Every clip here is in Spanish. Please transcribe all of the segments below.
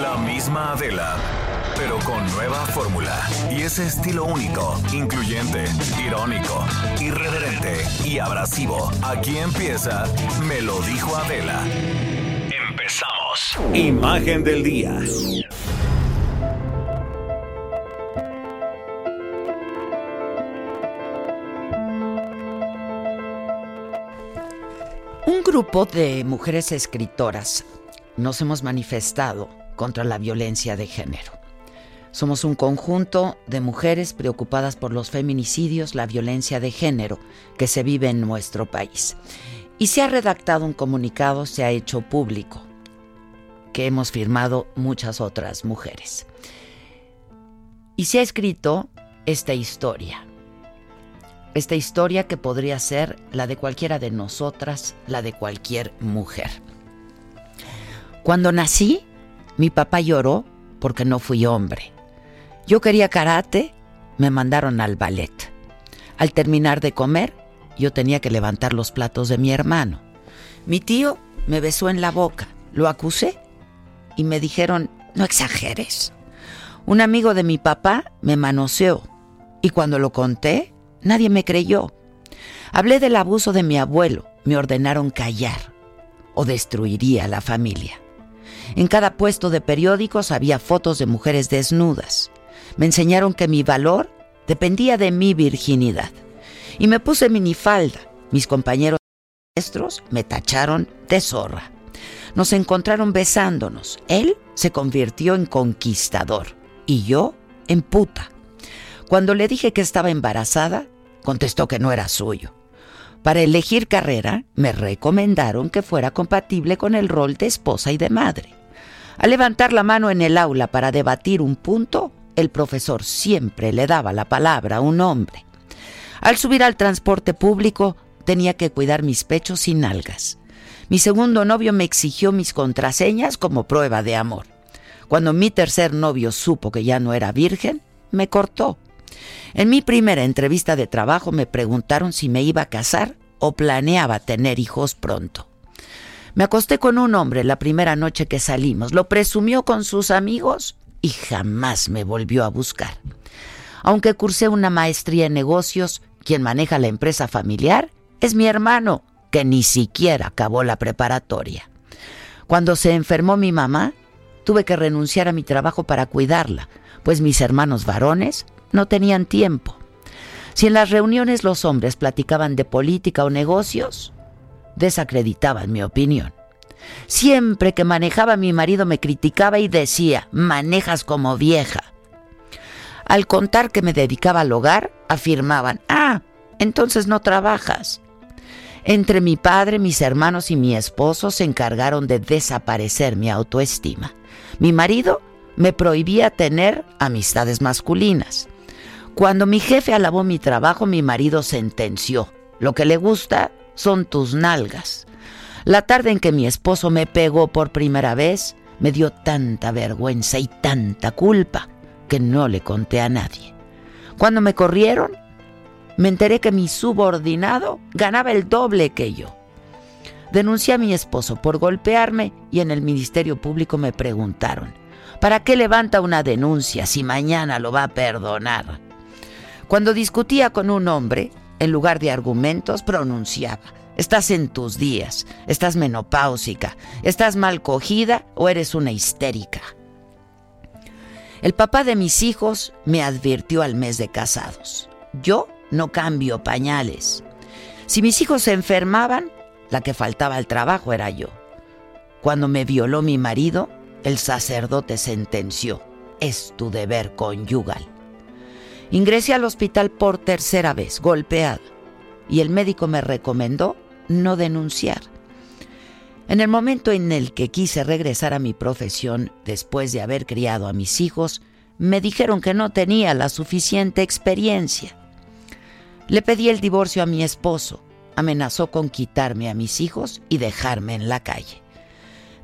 La misma Adela, pero con nueva fórmula. Y ese estilo único, incluyente, irónico, irreverente y abrasivo. Aquí empieza Me lo dijo Adela. Empezamos. Imagen del día. Un grupo de mujeres escritoras nos hemos manifestado contra la violencia de género. Somos un conjunto de mujeres preocupadas por los feminicidios, la violencia de género que se vive en nuestro país. Y se ha redactado un comunicado, se ha hecho público, que hemos firmado muchas otras mujeres. Y se ha escrito esta historia. Esta historia que podría ser la de cualquiera de nosotras, la de cualquier mujer. Cuando nací, mi papá lloró porque no fui hombre. Yo quería karate, me mandaron al ballet. Al terminar de comer, yo tenía que levantar los platos de mi hermano. Mi tío me besó en la boca, lo acusé y me dijeron, no exageres. Un amigo de mi papá me manoseó y cuando lo conté, nadie me creyó. Hablé del abuso de mi abuelo, me ordenaron callar o destruiría la familia. En cada puesto de periódicos había fotos de mujeres desnudas. Me enseñaron que mi valor dependía de mi virginidad. Y me puse minifalda. Mis compañeros maestros me tacharon de zorra. Nos encontraron besándonos. Él se convirtió en conquistador y yo en puta. Cuando le dije que estaba embarazada, contestó que no era suyo. Para elegir carrera, me recomendaron que fuera compatible con el rol de esposa y de madre. Al levantar la mano en el aula para debatir un punto, el profesor siempre le daba la palabra a un hombre. Al subir al transporte público, tenía que cuidar mis pechos y nalgas. Mi segundo novio me exigió mis contraseñas como prueba de amor. Cuando mi tercer novio supo que ya no era virgen, me cortó. En mi primera entrevista de trabajo me preguntaron si me iba a casar o planeaba tener hijos pronto. Me acosté con un hombre la primera noche que salimos, lo presumió con sus amigos y jamás me volvió a buscar. Aunque cursé una maestría en negocios, quien maneja la empresa familiar es mi hermano, que ni siquiera acabó la preparatoria. Cuando se enfermó mi mamá, tuve que renunciar a mi trabajo para cuidarla, pues mis hermanos varones no tenían tiempo. Si en las reuniones los hombres platicaban de política o negocios, desacreditaban mi opinión. Siempre que manejaba mi marido me criticaba y decía, manejas como vieja. Al contar que me dedicaba al hogar, afirmaban, ah, entonces no trabajas. Entre mi padre, mis hermanos y mi esposo se encargaron de desaparecer mi autoestima. Mi marido me prohibía tener amistades masculinas. Cuando mi jefe alabó mi trabajo, mi marido sentenció, lo que le gusta son tus nalgas. La tarde en que mi esposo me pegó por primera vez, me dio tanta vergüenza y tanta culpa que no le conté a nadie. Cuando me corrieron, me enteré que mi subordinado ganaba el doble que yo. Denuncié a mi esposo por golpearme y en el Ministerio Público me preguntaron, ¿para qué levanta una denuncia si mañana lo va a perdonar? Cuando discutía con un hombre, en lugar de argumentos, pronunciaba. Estás en tus días, estás menopáusica, estás mal cogida o eres una histérica. El papá de mis hijos me advirtió al mes de casados. Yo no cambio pañales. Si mis hijos se enfermaban, la que faltaba al trabajo era yo. Cuando me violó mi marido, el sacerdote sentenció, es tu deber conyugal. Ingresé al hospital por tercera vez, golpeada. y el médico me recomendó no denunciar. En el momento en el que quise regresar a mi profesión después de haber criado a mis hijos, me dijeron que no tenía la suficiente experiencia. Le pedí el divorcio a mi esposo, amenazó con quitarme a mis hijos y dejarme en la calle.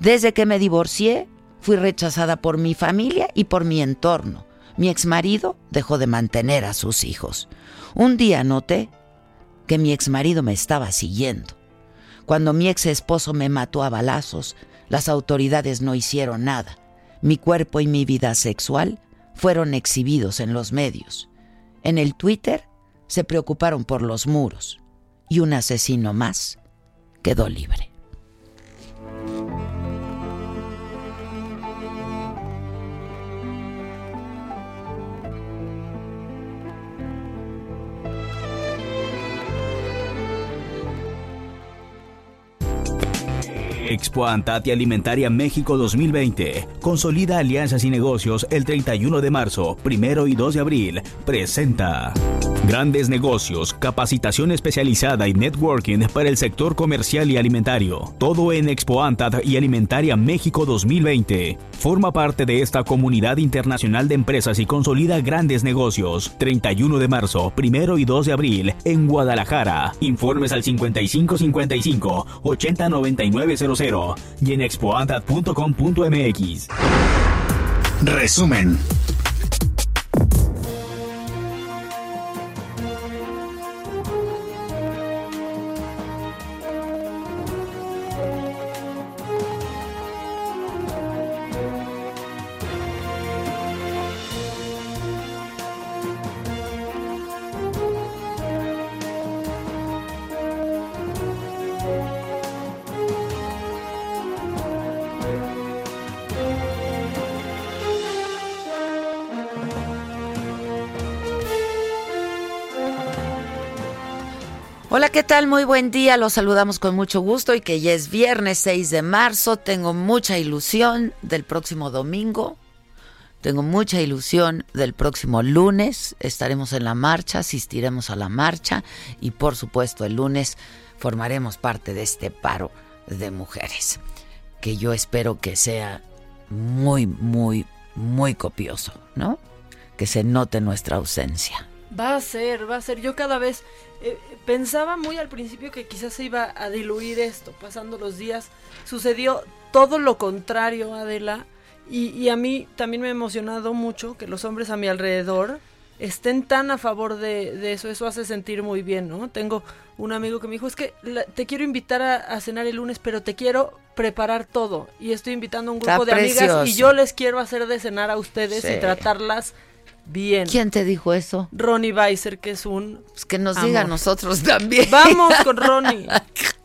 Desde que me divorcié, fui rechazada por mi familia y por mi entorno. Mi exmarido dejó de mantener a sus hijos. Un día noté que mi exmarido me estaba siguiendo. Cuando mi ex esposo me mató a balazos, las autoridades no hicieron nada. Mi cuerpo y mi vida sexual fueron exhibidos en los medios. En el Twitter se preocuparon por los muros y un asesino más quedó libre. Expo Antati Alimentaria México 2020. Consolida alianzas y negocios el 31 de marzo, 1 y 2 de abril. Presenta. Grandes negocios, capacitación especializada y networking para el sector comercial y alimentario. Todo en Expo Antat y Alimentaria México 2020. Forma parte de esta comunidad internacional de empresas y consolida grandes negocios. 31 de marzo, 1 y 2 de abril en Guadalajara. Informes al 5555 809900 y en expoantat.com.mx. Resumen. ¿Qué tal? Muy buen día. Los saludamos con mucho gusto y que ya es viernes 6 de marzo. Tengo mucha ilusión del próximo domingo. Tengo mucha ilusión del próximo lunes. Estaremos en la marcha, asistiremos a la marcha y por supuesto el lunes formaremos parte de este paro de mujeres, que yo espero que sea muy, muy, muy copioso, ¿no? Que se note nuestra ausencia. Va a ser, va a ser. Yo cada vez eh, pensaba muy al principio que quizás se iba a diluir esto, pasando los días. Sucedió todo lo contrario, Adela. Y, a mí también me ha emocionado mucho que los hombres a mi alrededor estén tan a favor de, eso. Eso hace sentir muy bien, ¿no? Tengo un amigo que me dijo, es que te quiero invitar a, cenar el lunes, pero te quiero preparar todo. Y estoy invitando a un grupo de amigas y yo les quiero hacer de cenar a ustedes y tratarlas Bien. ¿Quién te dijo eso? Ronnie Weiser, que es un. Pues que nos diga a nosotros también. Vamos con Ronnie.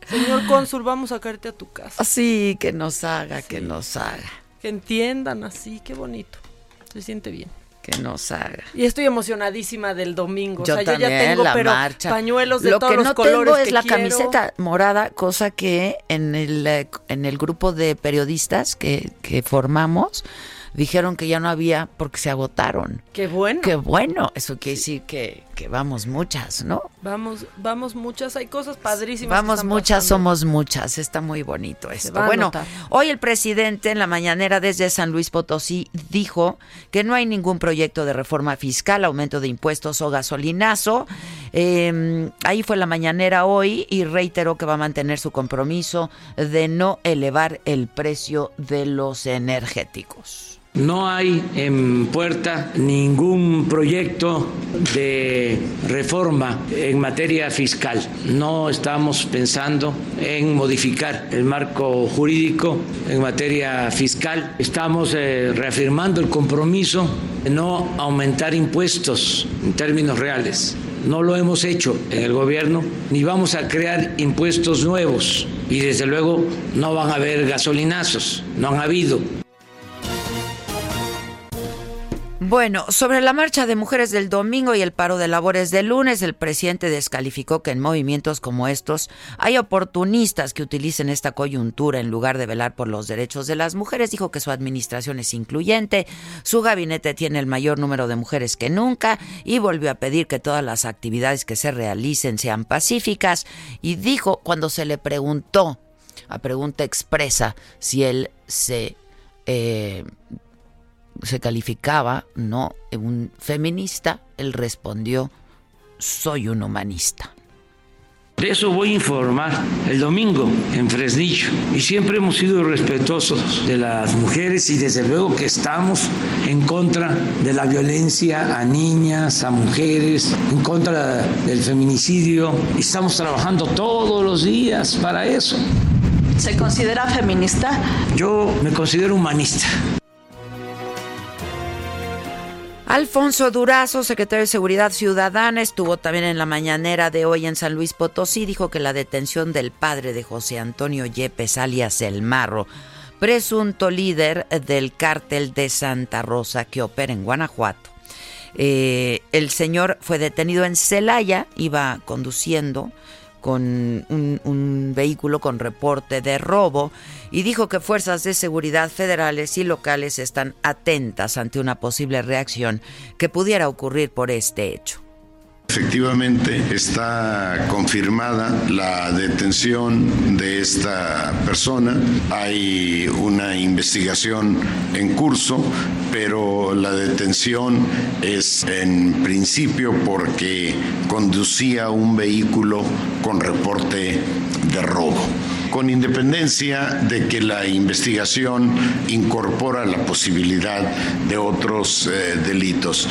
Señor cónsul, vamos a caerte a tu casa. Sí, que nos haga, que nos haga. Que entiendan así, qué bonito. Se siente bien. Que nos haga. Y estoy emocionadísima del domingo. Yo o sea, yo ya tengo pero pañuelos de todos los colores. Lo que no tengo es la camiseta morada, cosa que en el, eh, en el grupo de periodistas que, que formamos dijeron que ya no había porque se agotaron. Qué bueno. Qué bueno. Eso quiere decir que, que, vamos muchas, ¿no? Vamos, vamos muchas. Hay cosas padrísimas. Vamos muchas, somos muchas. Está muy bonito esto. Bueno, hoy el presidente en la mañanera desde San Luis Potosí dijo que no hay ningún proyecto de reforma fiscal, aumento de impuestos o gasolinazo. Em, ahí fue la mañanera hoy y reiteró que va a mantener su compromiso de no elevar el precio de los energéticos. No hay en puerta ningún proyecto de reforma en materia fiscal. No estamos pensando en modificar el marco jurídico en materia fiscal. Estamos eh, reafirmando el compromiso de no aumentar impuestos en términos reales. No lo hemos hecho en el gobierno, ni vamos a crear impuestos nuevos. Y desde luego no van a haber gasolinazos, no han habido. Bueno, sobre la marcha de mujeres del domingo y el paro de labores del lunes, el presidente descalificó que en movimientos como estos hay oportunistas que utilicen esta coyuntura en lugar de velar por los derechos de las mujeres. Dijo que su administración es incluyente, su gabinete tiene el mayor número de mujeres que nunca y volvió a pedir que todas las actividades que se realicen sean pacíficas y dijo cuando se le preguntó, a pregunta expresa, si él se... Eh, se calificaba, no, un feminista, él respondió, soy un humanista. De eso voy a informar el domingo en Fresnillo. Y siempre hemos sido respetuosos de las mujeres y desde luego que estamos en contra de la violencia a niñas, a mujeres, en contra del feminicidio. Y estamos trabajando todos los días para eso. ¿Se considera feminista? Yo me considero humanista. Alfonso Durazo, secretario de Seguridad Ciudadana, estuvo también en la mañanera de hoy en San Luis Potosí. Dijo que la detención del padre de José Antonio Yepes, alias El Marro, presunto líder del cártel de Santa Rosa que opera en Guanajuato. Eh, el señor fue detenido en Celaya, iba conduciendo con un, vehículo con reporte de robo y dijo que fuerzas de seguridad federales y locales están atentas ante una posible reacción que pudiera ocurrir por este hecho. Efectivamente está confirmada la detención de esta persona. Hay una investigación en curso, pero la detención es en principio porque conducía un vehículo con reporte de robo con independencia de que la investigación incorpora la posibilidad de otros eh, delitos.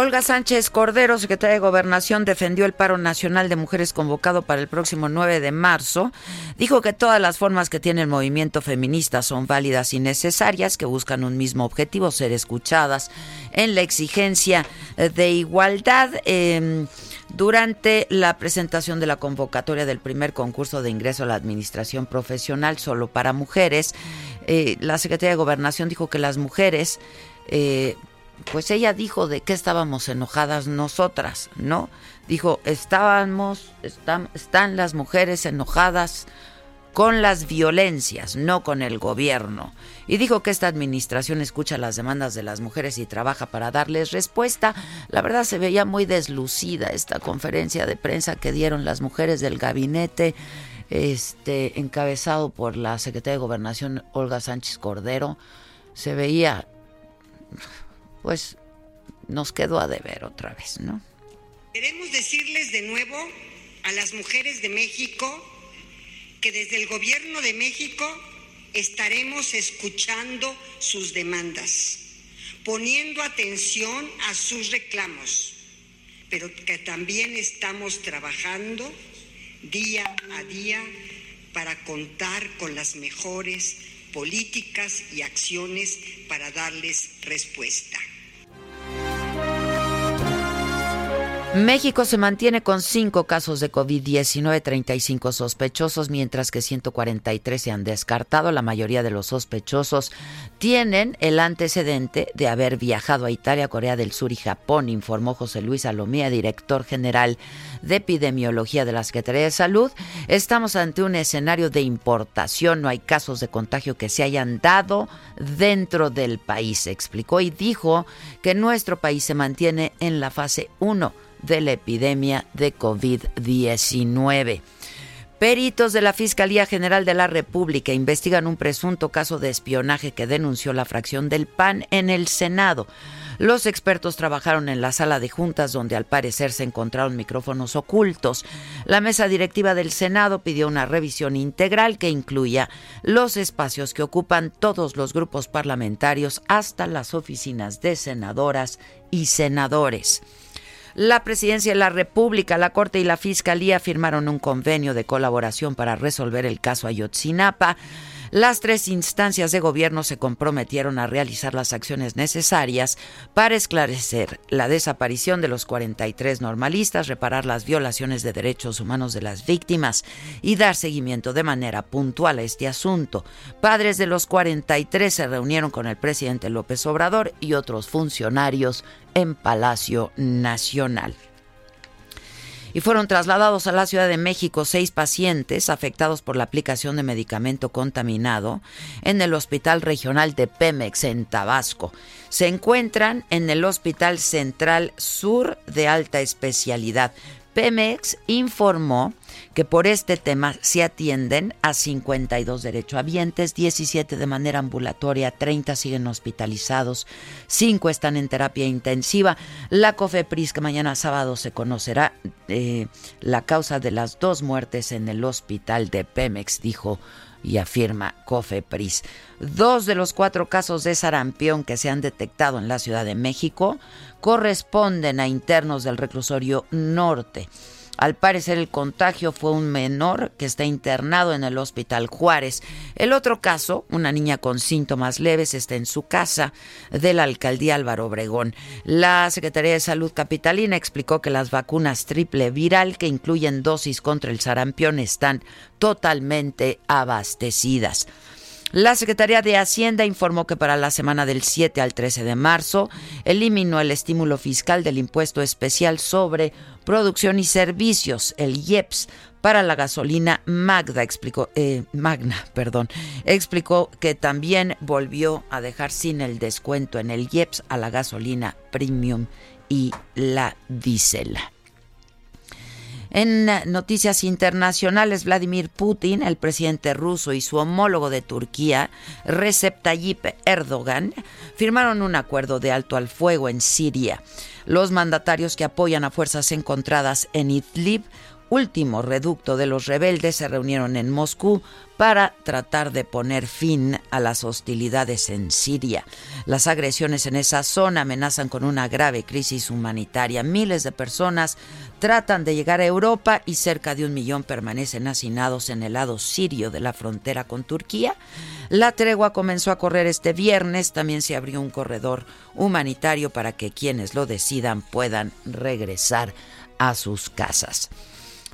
Olga Sánchez Cordero, secretaria de Gobernación, defendió el paro nacional de mujeres convocado para el próximo 9 de marzo. Dijo que todas las formas que tiene el movimiento feminista son válidas y necesarias, que buscan un mismo objetivo, ser escuchadas en la exigencia de igualdad. Em, durante la presentación de la convocatoria del primer concurso de ingreso a la administración profesional solo para mujeres, eh, la Secretaría de Gobernación dijo que las mujeres eh, pues ella dijo de qué estábamos enojadas nosotras, ¿no? Dijo, estábamos, están, las mujeres enojadas con las violencias, no con el gobierno. Y dijo que esta administración escucha las demandas de las mujeres y trabaja para darles respuesta. La verdad se veía muy deslucida esta conferencia de prensa que dieron las mujeres del gabinete, este, encabezado por la secretaria de Gobernación Olga Sánchez Cordero. Se veía pues nos quedó a deber otra vez, ¿no? Queremos decirles de nuevo a las mujeres de México que desde el gobierno de México estaremos escuchando sus demandas, poniendo atención a sus reclamos, pero que también estamos trabajando día a día para contar con las mejores políticas y acciones para darles respuesta. México se mantiene con cinco casos de COVID-19, 35 sospechosos, mientras que 143 se han descartado. La mayoría de los sospechosos tienen el antecedente de haber viajado a Italia, Corea del Sur y Japón, informó José Luis Alomía, director general de epidemiología de la Secretaría de Salud. Estamos ante un escenario de importación, no hay casos de contagio que se hayan dado dentro del país, explicó y dijo que nuestro país se mantiene en la fase 1 de la epidemia de COVID-19. Peritos de la Fiscalía General de la República investigan un presunto caso de espionaje que denunció la fracción del PAN en el Senado. Los expertos trabajaron en la sala de juntas donde al parecer se encontraron micrófonos ocultos. La mesa directiva del Senado pidió una revisión integral que incluya los espacios que ocupan todos los grupos parlamentarios hasta las oficinas de senadoras y senadores. La Presidencia de la República, la Corte y la Fiscalía firmaron un convenio de colaboración para resolver el caso Ayotzinapa. Las tres instancias de gobierno se comprometieron a realizar las acciones necesarias para esclarecer la desaparición de los 43 normalistas, reparar las violaciones de derechos humanos de las víctimas y dar seguimiento de manera puntual a este asunto. Padres de los 43 se reunieron con el presidente López Obrador y otros funcionarios en Palacio Nacional y fueron trasladados a la Ciudad de México seis pacientes afectados por la aplicación de medicamento contaminado en el Hospital Regional de Pemex en Tabasco. Se encuentran en el Hospital Central Sur de Alta Especialidad. Pemex informó que por este tema se atienden a 52 derechohabientes, 17 de manera ambulatoria, 30 siguen hospitalizados, 5 están en terapia intensiva. La COFEPRIS, que mañana sábado se conocerá eh, la causa de las dos muertes en el hospital de Pemex, dijo y afirma COFEPRIS. Dos de los cuatro casos de sarampión que se han detectado en la Ciudad de México corresponden a internos del reclusorio norte. Al parecer el contagio fue un menor que está internado en el Hospital Juárez. El otro caso, una niña con síntomas leves, está en su casa de la alcaldía Álvaro Obregón. La Secretaría de Salud Capitalina explicó que las vacunas triple viral que incluyen dosis contra el sarampión están totalmente abastecidas. La Secretaría de Hacienda informó que para la semana del 7 al 13 de marzo eliminó el estímulo fiscal del impuesto especial sobre producción y servicios, el IEPS, para la gasolina Magda, explicó, eh, Magna, perdón, explicó que también volvió a dejar sin el descuento en el IEPS a la gasolina premium y la diésel. En noticias internacionales, Vladimir Putin, el presidente ruso y su homólogo de Turquía, Recep Tayyip Erdogan, firmaron un acuerdo de alto al fuego en Siria. Los mandatarios que apoyan a fuerzas encontradas en Idlib último reducto de los rebeldes se reunieron en Moscú para tratar de poner fin a las hostilidades en Siria. Las agresiones en esa zona amenazan con una grave crisis humanitaria. Miles de personas tratan de llegar a Europa y cerca de un millón permanecen hacinados en el lado sirio de la frontera con Turquía. La tregua comenzó a correr este viernes. También se abrió un corredor humanitario para que quienes lo decidan puedan regresar a sus casas.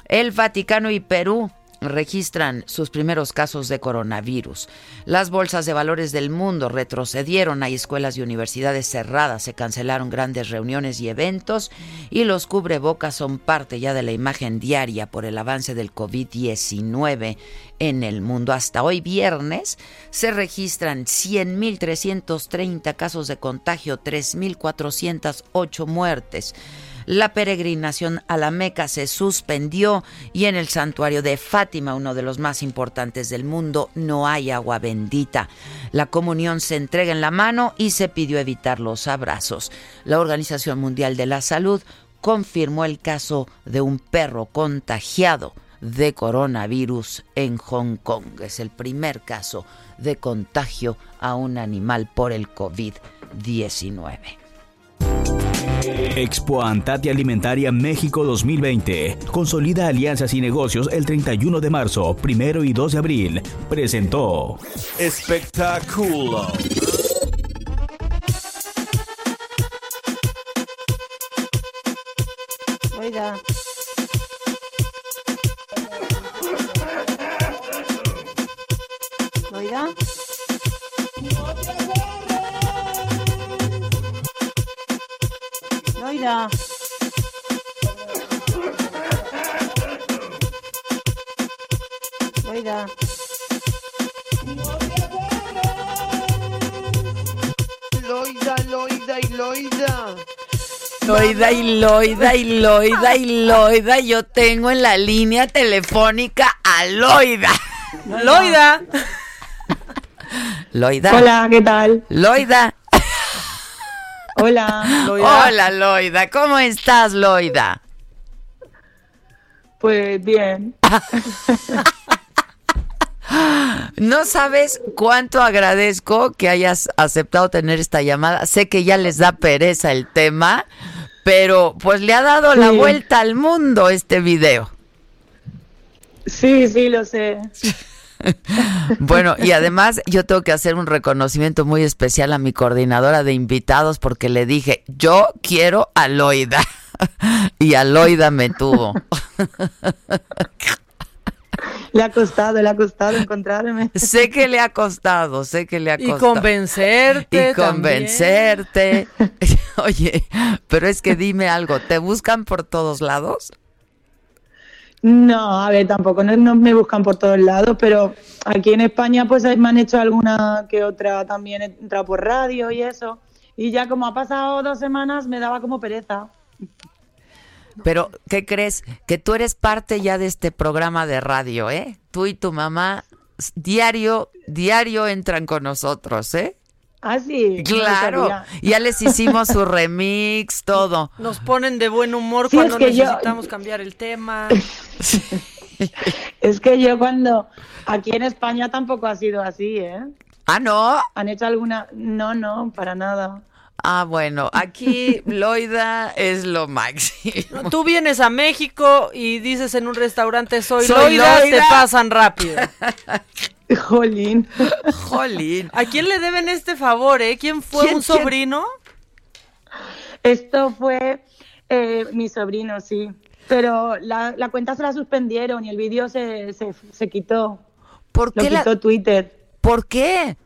El Vaticano y Perú registran sus primeros casos de coronavirus. Las bolsas de valores del mundo retrocedieron, hay escuelas y universidades cerradas, se cancelaron grandes reuniones y eventos y los cubrebocas son parte ya de la imagen diaria por el avance del COVID-19 en el mundo. Hasta hoy viernes se registran 100.330 casos de contagio, 3.408 muertes la peregrinación a la Meca se suspendió y en el santuario de Fátima, uno de los más importantes del mundo, no hay agua bendita. La comunión se entrega en la mano y se pidió evitar los abrazos. La Organización Mundial de la Salud confirmó el caso de un perro contagiado de coronavirus en Hong Kong. Es el primer caso de contagio a un animal por el COVID-19. Expo Antati Alimentaria México 2020. Consolida alianzas y negocios el 31 de marzo, primero y 2 de abril. Presentó. Espectáculo. Oiga. Loida. Loida. Loida, Loida y Loida. Loida y Loida y Loida y Loida. Yo tengo en la línea telefónica a Loida. Loida. Loida. Hola, ¿qué tal? Loida. Hola. Hola, Loida. ¿Cómo estás, Loida? Pues bien. No sabes cuánto agradezco que hayas aceptado tener esta llamada. Sé que ya les da pereza el tema, pero pues le ha dado la vuelta al mundo este video. Sí, sí, lo sé. bueno, y además yo tengo que hacer un reconocimiento muy especial a mi coordinadora de invitados porque le dije, yo quiero a Loida. y Aloida me tuvo. Le ha costado, le ha costado encontrarme. Sé que le ha costado, sé que le ha costado. Y convencerte. Y convencerte. Oye, pero es que dime algo, ¿te buscan por todos lados? No, a ver, tampoco no, me buscan por todos lados, pero aquí en España pues me han hecho alguna que otra también he entrado por radio y eso. Y ya como ha pasado dos semanas me daba como pereza. Pero, ¿qué crees? Que tú eres parte ya de este programa de radio, ¿eh? Tú y tu mamá diario, diario entran con nosotros, ¿eh? Ah, sí. Claro. ya les hicimos su remix, todo. Nos ponen de buen humor cuando necesitamos cambiar el tema. es que yo cuando aquí en España tampoco ha sido así, ¿eh? Ah, no. ¿Han hecho alguna? No, no, para nada. Ah, bueno, aquí Loida es lo máximo. Tú vienes a México y dices en un restaurante soy, Loida, te pasan rápido. Jolín. Jolín. ¿A quién le deben este favor, eh? ¿Quién fue un sobrino? Esto fue eh, mi sobrino, sí. Pero la, cuenta se la suspendieron y el vídeo se, se, quitó. ¿Por qué? Lo quitó Twitter. ¿Por qué?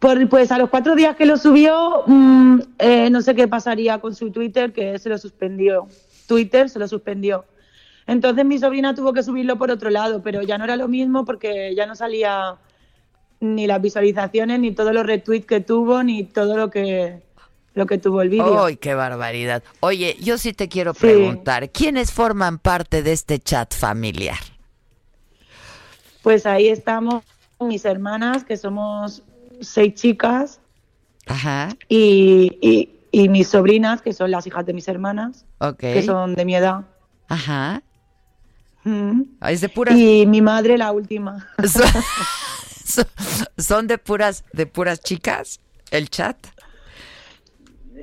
Por, pues a los cuatro días que lo subió, mm, eh, no sé qué pasaría con su Twitter, que se lo suspendió. Twitter se lo suspendió. Entonces mi sobrina tuvo que subirlo por otro lado, pero ya no era lo mismo porque ya no salía ni las visualizaciones, ni todos los retweets que tuvo, ni todo lo que lo que tuvo el vídeo. ¡Ay, qué barbaridad! Oye, yo sí te quiero preguntar, ¿quiénes forman parte de este chat familiar? Pues ahí estamos mis hermanas, que somos seis chicas. Ajá. Y, y, mis sobrinas, que son las hijas de mis hermanas, que son de mi edad. Ajá. Es de puras... Y mi madre la última. ¿Son de puras, de puras chicas el chat?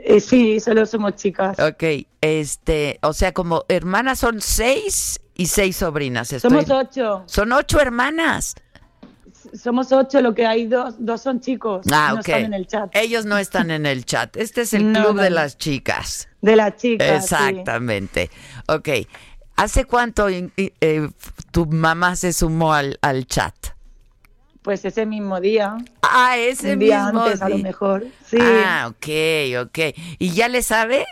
Eh, sí, solo somos chicas. Ok, este, o sea, como hermanas son seis y seis sobrinas. Somos ocho. Son ocho hermanas. Somos ocho, lo que hay dos, dos son chicos. Ah, no están en el chat. Ellos no están en el chat. Este es el club de las chicas. De las chicas. Exactamente. Ok. ¿Hace cuánto eh, tu mamá se sumó al, al, chat? Pues ese mismo día. Ah, ese mismo día antes, a lo mejor. Sí. Ah, ok, ok. ¿Y ya le sabe?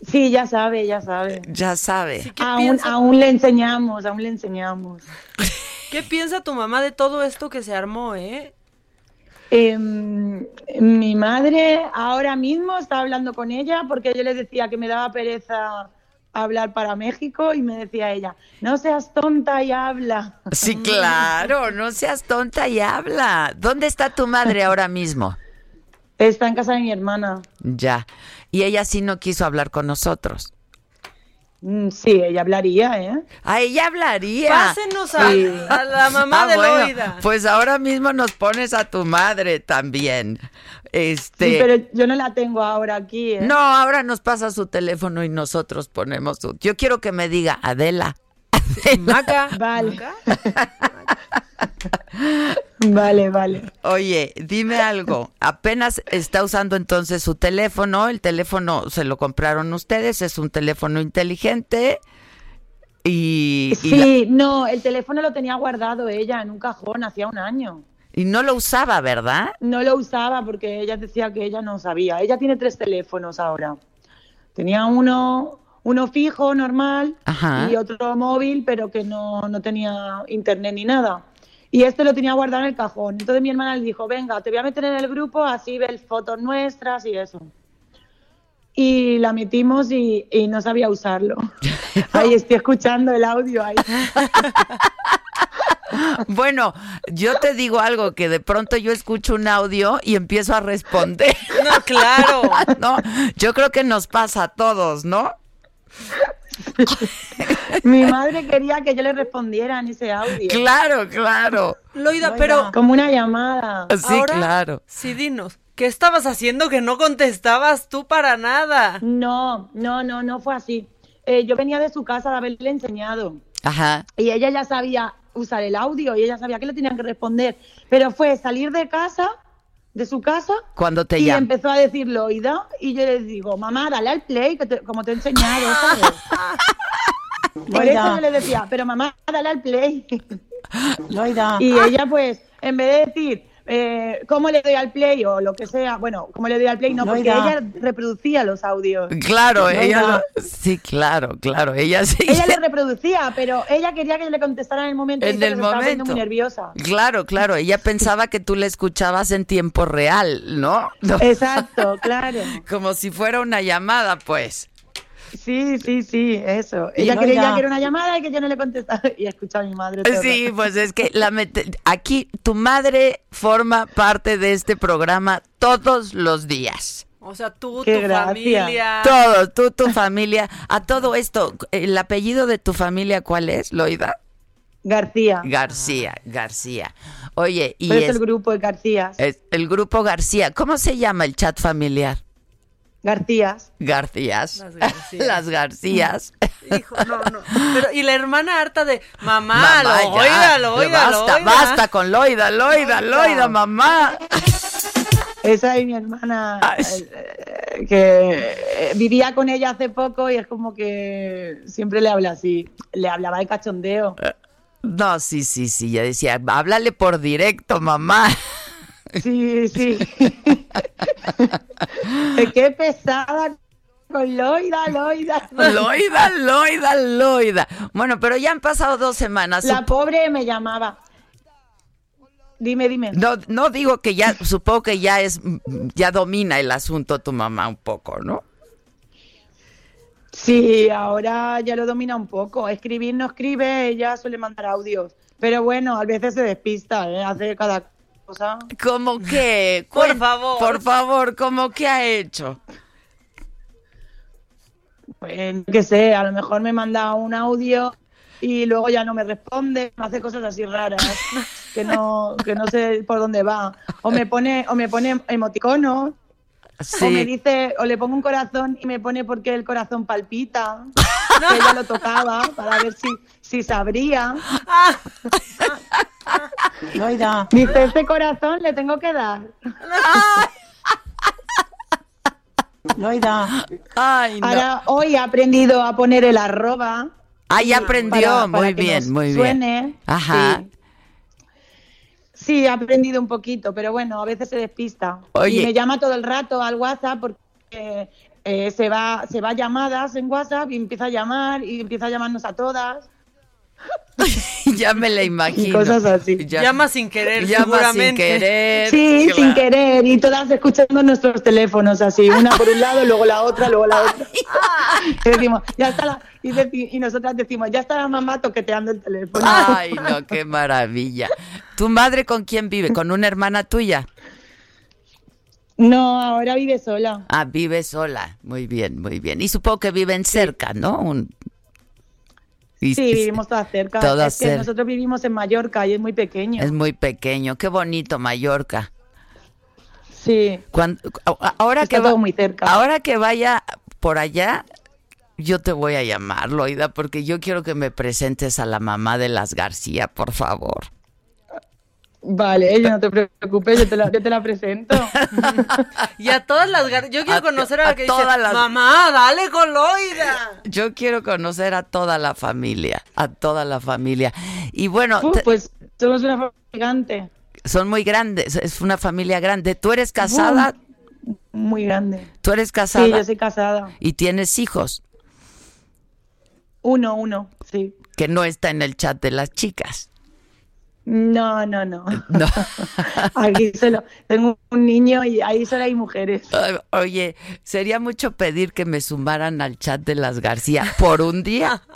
Sí, ya sabe, ya sabe. Ya sabe. aún, aún le enseñamos, aún le enseñamos. ¿Qué piensa tu mamá de todo esto que se armó, eh? Em, mi madre ahora mismo está hablando con ella porque yo le decía que me daba pereza hablar para México y me decía ella, no seas tonta y habla. Sí, claro, no seas tonta y habla. ¿Dónde está tu madre ahora mismo? Está en casa de mi hermana. Ya. Y ella sí no quiso hablar con nosotros. Mm, sí, ella hablaría, ¿eh? Ah, ella hablaría. Pásenos a, la mamá ah, de Loida. Pues ahora mismo nos pones a tu madre también. Este... Sí, pero yo no la tengo ahora aquí. ¿eh? No, ahora nos pasa su teléfono y nosotros ponemos su. Yo quiero que me diga Adela. Maca. Vale. vale, vale. Oye, dime algo. Apenas está usando entonces su teléfono. El teléfono se lo compraron ustedes. Es un teléfono inteligente. Y, sí, no, el teléfono lo tenía guardado ella en un cajón hacía un año. Y no lo usaba, ¿verdad? No lo usaba porque ella decía que ella no sabía. Ella tiene tres teléfonos ahora. Tenía uno uno fijo, normal, y otro móvil, pero que no, tenía internet ni nada. Y este lo tenía guardado en el cajón. Entonces mi hermana le dijo, venga, te voy a meter en el grupo, así ves fotos nuestras y eso. Y la metimos y, no sabía usarlo. ahí estoy escuchando el audio ahí. Bueno, yo te digo algo que de pronto yo escucho un audio y empiezo a responder. No, claro. no, yo creo que nos pasa a todos, ¿no? Mi madre quería que yo le respondiera en ese audio. Claro, claro. Loida, pero. Como una llamada. Sí, claro. Sí, dinos. ¿Qué estabas haciendo que no contestabas tú para nada? No, no, no, no fue así. Eh, yo venía de su casa de haberle enseñado. Ajá. Y ella ya sabía usar el audio y ella sabía que le tenían que responder. Pero fue salir de casa, de su casa, Cuando te y empezó a decirlo, oída, y yo le digo, mamá, dale al play, que te- como te he enseñado, ¿sabes? Por eso yo le decía, pero mamá, dale al play. Loida. Y ella, pues, en vez de decir, eh, ¿cómo le doy al play? O lo que sea, bueno, ¿cómo le doy al play? No, porque ella reproducía los audios. Claro, ella lo- sí, claro, claro, ella sí. Ella le reproducía, pero ella quería que yo le contestara en el momento. En el momento. muy nerviosa. Claro, claro, ella pensaba que tú le escuchabas en tiempo real, ¿no? No. Exacto, claro. Como si fuera una llamada, pues. Sí, sí, sí, eso. Y Ella no, creía ya. que era una llamada y que yo no le contestaba. Y escuchaba a mi madre. todo Sí, rato. pues es que la aquí tu madre forma parte de este programa todos los días. O sea, tú, Qué tu gracia. familia. Todo, tú, tu familia, a todo esto, el apellido de tu familia, ¿cuál es, Loida? García. García, García. Oye, y Pero es es, el grupo de Garcías. es el grupo García. ¿Cómo se llama el chat familiar? Garcías. Garcías. Las Garcías. Las Garcías. Hijo, no, no. Pero, y la hermana harta de, mamá, Mamá, lo, óigalo, Basta, oiga". basta con Loida, Loida, Loida, mamá. Esa es mi hermana eh, que eh, vivía con ella hace poco y es como que siempre le habla así. Le hablaba de cachondeo. No, sí, sí, sí, ya decía, háblale por directo, mamá. Sí, sí. Que pesada con Loida, Loida. Loida, Loida, Loida. Bueno, pero ya han pasado dos semanas. La pobre me llamaba. Dime, dime. No, no digo que ya, supongo que ya es, ya domina el asunto tu mamá un poco, ¿no? Sí, ahora ya lo domina un poco. Escribir no escribe, ella suele mandar audios. Pero bueno, a veces se despista, ¿eh? hace cada cosa. ¿Cómo que? Por favor. Por favor, ¿cómo que ha hecho? Pues qué sé, a lo mejor me manda un audio y luego ya no me responde, me hace cosas así raras que no que no sé por dónde va. O me pone o me pone emoticonos. O me dice, o le pongo un corazón y me pone porque el corazón palpita, que ella lo tocaba para ver si, si sabría. Loida. Dice, este corazón le tengo que dar. Loida. Ay, no. Ahora, hoy he aprendido a poner el arroba. Ah, ya aprendió, para- para muy que bien, nos muy bien. suene. Ajá. Sí. Sí, he aprendido un poquito, pero bueno, a veces se despista. Oye. Y me llama todo el rato al WhatsApp porque eh, se va se va a llamadas en WhatsApp y empieza a llamar y empieza a llamarnos a todas. ya me la imagino. Y cosas así. Ya- Llama sin querer, Llama seguramente. sin querer. Sí, claro. sin querer, y todas escuchando nuestros teléfonos así, una por un lado, luego la otra, luego la otra. Y decimos, ya está la, y, deci- y nosotras decimos, ya está la mamá toqueteando el teléfono. Ay, no, qué maravilla. ¿Tu madre con quién vive? ¿Con una hermana tuya? No, ahora vive sola. Ah, vive sola. Muy bien, muy bien. Y supongo que viven cerca, ¿no? Un- y- Sí, vivimos todas cerca. Todas es que cerca. nosotros vivimos en Mallorca y es muy pequeño. Es muy pequeño. Qué bonito Mallorca. Sí. Cuando, ahora Está que va- todo muy cerca. Ahora que vaya por allá, yo te voy a llamar, Loida, porque yo quiero que me presentes a la mamá de las García, por favor. Vale, ella no te preocupes, yo te la, yo te la presento. Y a todas las gar- Yo quiero A- conocer a, a la que dice, todas las- mamá, dale con Loida. Yo quiero conocer a toda la familia, a toda la familia. Y bueno, Uh, te- pues somos una familia gigante, son muy grandes, es una familia grande. ¿Tú eres casada? muy grande. ¿Tú eres casada? Sí, yo soy casada. Y tienes hijos, Uno, uno, sí. que no está en el chat de las chicas. No, no, no. No. Aquí solo tengo un niño y ahí solo hay mujeres. Oye, sería mucho pedir que me sumaran al chat de las García por un día.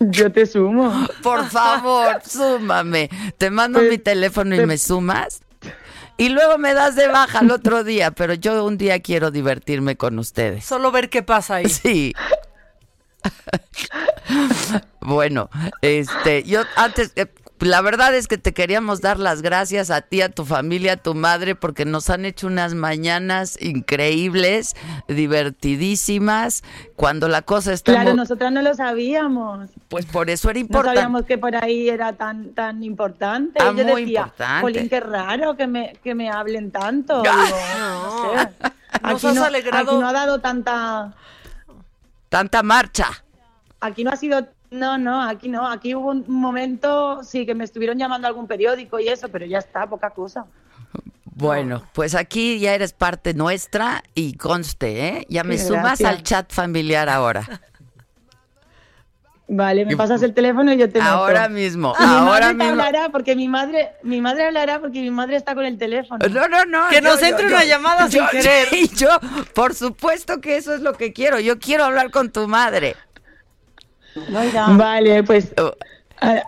Yo te sumo. Por favor, súmame. Te mando Pues, mi teléfono y te- me sumas. Y luego me das de baja el otro día, pero yo un día quiero divertirme con ustedes. Solo ver qué pasa ahí. Sí. Bueno, este, yo antes, eh, la verdad es que te queríamos dar las gracias a ti, a tu familia, a tu madre, porque nos han hecho unas mañanas increíbles, divertidísimas, cuando la cosa está... Claro, nosotras no lo sabíamos. Pues por eso era importante. No sabíamos que por ahí era tan tan importante. Ah, Yo muy decía, importante. Jolín, qué raro que me, que me hablen tanto. Digo, no, no sé. Aquí, no, aquí no ha dado tanta... Tanta marcha. Aquí no ha sido no, no, aquí no. Aquí hubo un momento, sí, que me estuvieron llamando a algún periódico y eso, pero ya está, poca cosa. Bueno, pues aquí ya eres parte nuestra y conste, ¿eh? Ya me sumas al chat familiar ahora. Vale, me pasas el teléfono y yo te Ahora mismo, ahora mi mismo. hablará porque mi madre, mi madre hablará porque mi madre está con el teléfono. No, no, no. Que nos entre una llamada sin querer. Y yo, por supuesto que eso es lo que quiero. Yo quiero hablar con tu madre. Vale, pues oh.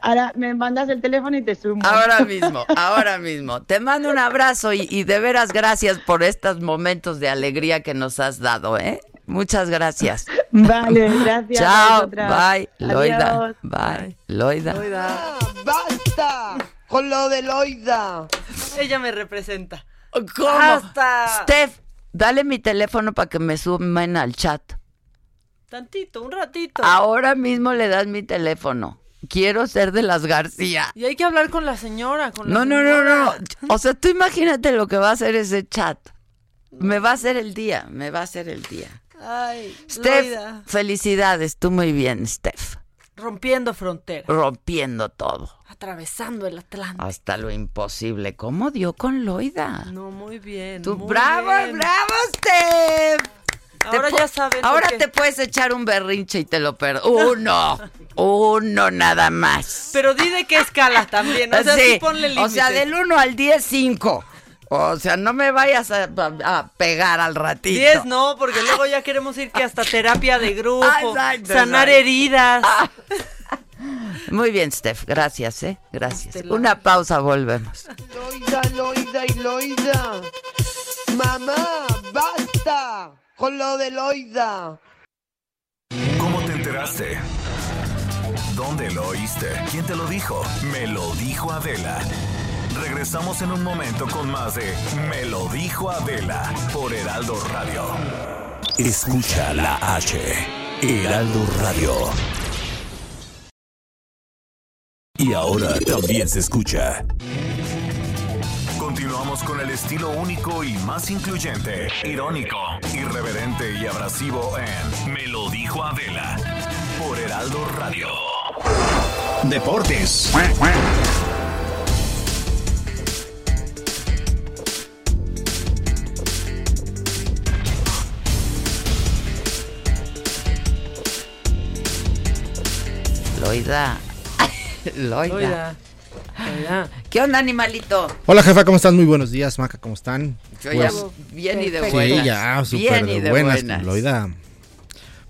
ahora me mandas el teléfono y te sumo. Ahora mismo, ahora mismo. Te mando un abrazo y, de veras gracias por estos momentos de alegría que nos has dado, ¿eh? Muchas gracias. Vale, gracias. Chao, bye, Loida. Bye, Loida. Loida. ¡Basta! Con lo de Loida. Ella me representa. ¿Cómo? ¡Basta! Steph, dale mi teléfono para que me sumen al chat. Tantito, un ratito. Ahora mismo le das mi teléfono. Quiero ser de las García. Y hay que hablar con la señora. Con no, no, no, no. O sea, tú imagínate lo que va a hacer ese chat. Me va a hacer el día, me va a hacer el día. Ay, Steph, felicidades, tú muy bien, Steph. Rompiendo fronteras. Rompiendo todo. Atravesando el Atlántico. Hasta lo imposible. ¿Cómo dio con Loida? No, muy bien. Tú, bravo, bravo, Steph. Ahora ya saben. Ahora te puedes echar un berrinche y te lo perdo. Uno. uno nada más. Pero di de qué escala también. O sea, sí, ponle. O sea, del 1 al 10, 5. O sea, no me vayas a, pegar al ratito. 10 no, porque luego ya queremos ir que hasta terapia de grupo, sanar heridas. Muy bien, Steph, gracias, ¿eh? Gracias. Una pausa, volvemos. Loida, loida y loida. Mamá, basta con lo de Loida. ¿Cómo te enteraste? ¿Dónde lo oíste? ¿Quién te lo dijo? Me lo dijo Adela. Regresamos en un momento con más de Me lo dijo Adela por Heraldo Radio. Escucha la H. Heraldo Radio. Y ahora también se escucha. Continuamos con el estilo único y más incluyente, irónico, irreverente y abrasivo en Me lo dijo Adela por Heraldo Radio. Deportes. Loida. Loida. ¿Qué onda, animalito? Hola, jefa, ¿cómo están? Muy buenos días, Maca, ¿cómo están? Yo ya pues, bien y de buenas. Sí, ya, súper de, buenas, Loida.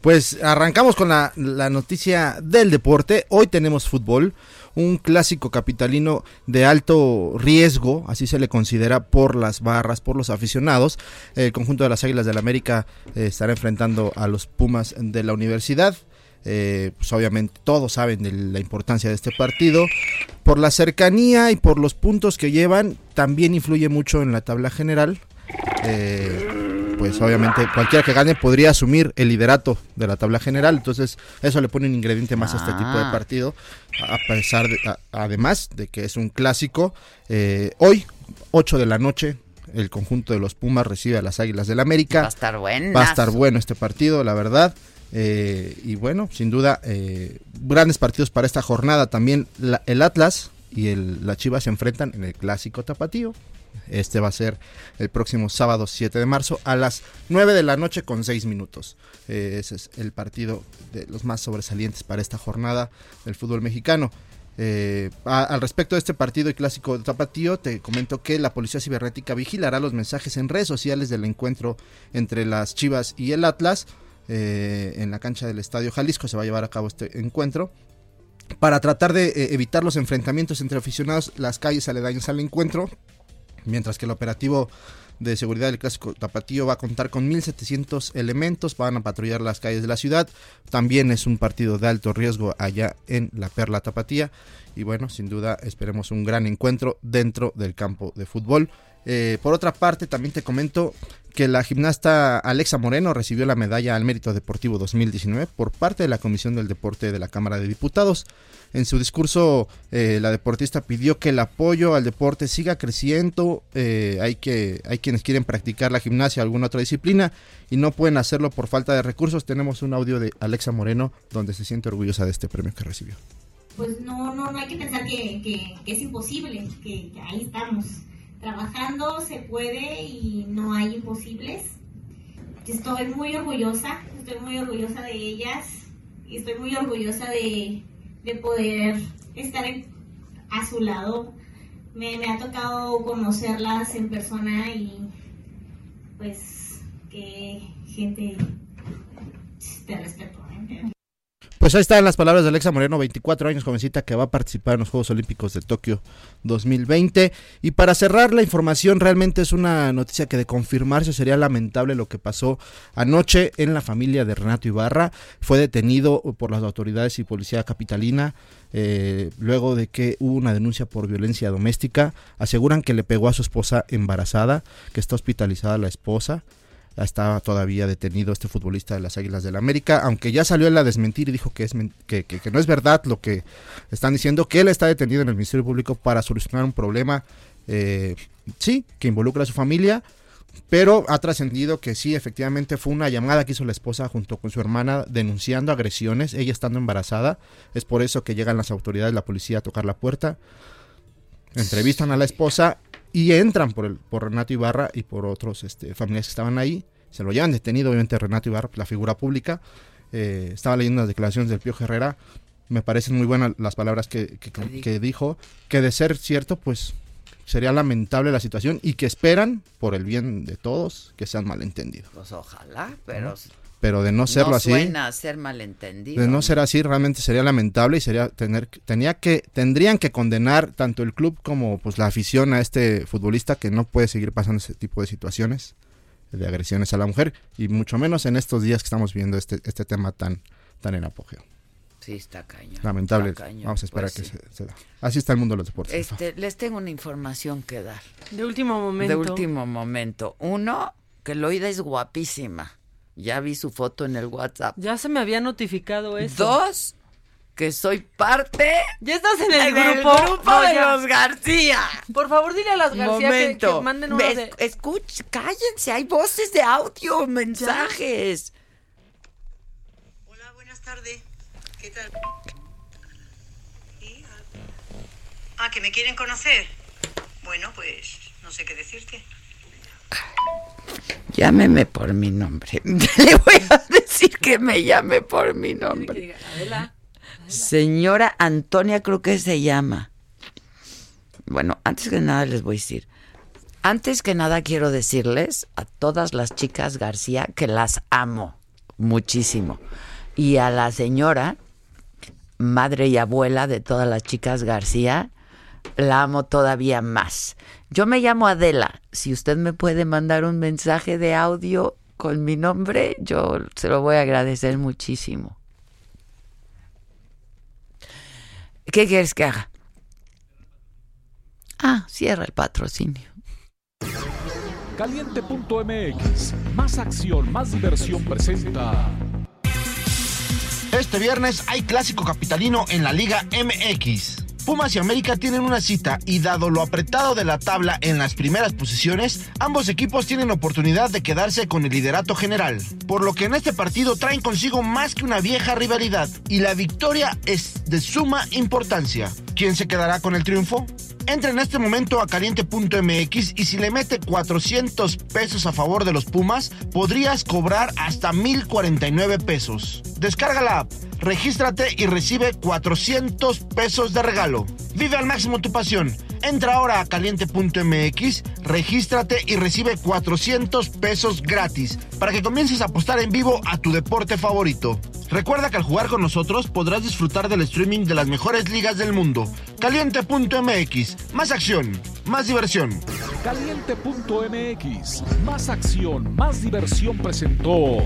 Pues arrancamos con la, la, noticia del deporte. Hoy tenemos fútbol, un clásico capitalino de alto riesgo, así se le considera por las barras, por los aficionados. El conjunto de las Águilas del la América eh, estará enfrentando a los Pumas de la Universidad. Eh, pues obviamente todos saben de la importancia de este partido. Por la cercanía y por los puntos que llevan, también influye mucho en la tabla general. Eh, pues obviamente cualquiera que gane podría asumir el liderato de la tabla general. Entonces eso le pone un ingrediente más a este tipo de ah. partido. A pesar de, además de que es un clásico. Eh, hoy, 8 de la noche, el conjunto de los Pumas recibe a las Águilas del América. Va a estar bueno. Va a estar bueno este partido, la verdad. Eh, y bueno, sin duda, eh, grandes partidos para esta jornada. También el Atlas y el, la Chivas se enfrentan en el clásico tapatío. Este va a ser el próximo sábado 7 de marzo a las 9 de la noche con 6 minutos. Eh, ese es el partido de los más sobresalientes para esta jornada del fútbol mexicano. al respecto de este partido y clásico de Tapatío, te comento que la Policía Cibernética vigilará los mensajes en redes sociales del encuentro entre las Chivas y el Atlas eh, en la cancha del Estadio Jalisco se va a llevar a cabo este encuentro. Para tratar de eh, evitar los enfrentamientos entre aficionados, las calles aledañas al encuentro, mientras que el operativo de seguridad del Clásico Tapatío va a contar con 1.700 elementos, van a patrullar las calles de la ciudad. También es un partido de alto riesgo allá en la Perla Tapatía. Y bueno, sin duda esperemos un gran encuentro dentro del campo de fútbol. Eh, por otra parte, también te comento que la gimnasta Alexa Moreno recibió la medalla al mérito deportivo 2019 por parte de la Comisión del Deporte de la Cámara de Diputados. En su discurso, eh, la deportista pidió que el apoyo al deporte siga creciendo. Eh, hay, que, hay quienes quieren practicar la gimnasia o alguna otra disciplina y no pueden hacerlo por falta de recursos. Tenemos un audio de Alexa Moreno donde se siente orgullosa de este premio que recibió. Pues no, no, no hay que pensar que, que es imposible, que ahí estamos trabajando se puede y no hay imposibles. Estoy muy orgullosa, estoy muy orgullosa de ellas y estoy muy orgullosa de, poder estar a su lado. Me, ha tocado conocerlas en persona y pues que gente de respeto. ¿eh? Pues ahí están las palabras de Alexa Moreno, 24 años, jovencita que va a participar en los Juegos Olímpicos de Tokio 2020. Y para cerrar la información, realmente es una noticia que de confirmarse sería lamentable lo que pasó anoche en la familia de Renato Ibarra. Fue detenido por las autoridades y policía capitalina eh, luego de que hubo una denuncia por violencia doméstica. Aseguran que le pegó a su esposa embarazada, que está hospitalizada la esposa está todavía detenido este futbolista de las Águilas del la América, aunque ya salió él a desmentir y dijo que, es, que, que, no es verdad lo que están diciendo, que él está detenido en el Ministerio Público para solucionar un problema, eh, sí, que involucra a su familia, pero ha trascendido que sí, efectivamente fue una llamada que hizo la esposa junto con su hermana denunciando agresiones, ella estando embarazada, es por eso que llegan las autoridades, la policía a tocar la puerta, entrevistan a la esposa y entran por, el, por Renato Ibarra y por otros este, familiares que estaban ahí. Se lo llevan detenido, obviamente, Renato Ibarra, la figura pública. Eh, estaba leyendo las declaraciones del Pío Herrera. Me parecen muy buenas las palabras que, que, dijo. Que de ser cierto, pues sería lamentable la situación y que esperan, por el bien de todos, que sean malentendidos. Pues ojalá, pero pero de no serlo así suena a ser malentendido de no ser así realmente sería lamentable y sería tener tenía que tendrían que condenar tanto el club como pues la afición a este futbolista que no puede seguir pasando ese tipo de situaciones de agresiones a la mujer y mucho menos en estos días que estamos viendo este este tema tan tan en apogeo Sí, está cañón. Lamentable. Vamos a esperar pues que se, da. Así está el mundo de los deportes. Este, les tengo una información que dar. De último momento. De último momento. Uno, que Loida es guapísima. Ya vi su foto en el WhatsApp. Ya se me había notificado eso. Dos, que soy parte. Ya estás en el grupo, grupo de los García. Por favor, dile a las García que, manden uno de... Escuch, cállense, hay voces de audio, mensajes. Hola, buenas tardes. ¿Qué tal? Ah, que me quieren conocer. Bueno, pues no sé qué decirte. Llámeme por mi nombre. Le voy a decir que me llame por mi nombre. Señora Antonia creo que se llama. Bueno, antes que nada les voy a decir. Antes que nada quiero decirles a todas las chicas García que las amo muchísimo. Y a la señora, madre y abuela de todas las chicas García, la amo todavía más. Yo me llamo Adela. Si usted me puede mandar un mensaje de audio con mi nombre, yo se lo voy a agradecer muchísimo. ¿Qué quieres que haga? Ah, cierra el patrocinio. Caliente.mx, más acción, más diversión presenta. Este viernes hay clásico capitalino en la Liga MX. Pumas y América tienen una cita y dado lo apretado de la tabla en las primeras posiciones, ambos equipos tienen oportunidad de quedarse con el liderato general, por lo que en este partido traen consigo más que una vieja rivalidad y la victoria es de suma importancia. ¿Quién se quedará con el triunfo? Entra en este momento a caliente.mx y si le mete 400 pesos a favor de los Pumas, podrías cobrar hasta 1049 pesos. Descarga la app, regístrate y recibe 400 pesos de regalo. Vive al máximo tu pasión. Entra ahora a caliente.mx, regístrate y recibe 400 pesos gratis para que comiences a apostar en vivo a tu deporte favorito. Recuerda que al jugar con nosotros podrás disfrutar del streaming de las mejores ligas del mundo. Caliente.mx, más acción, más diversión. Caliente.mx, más acción, más diversión presentó.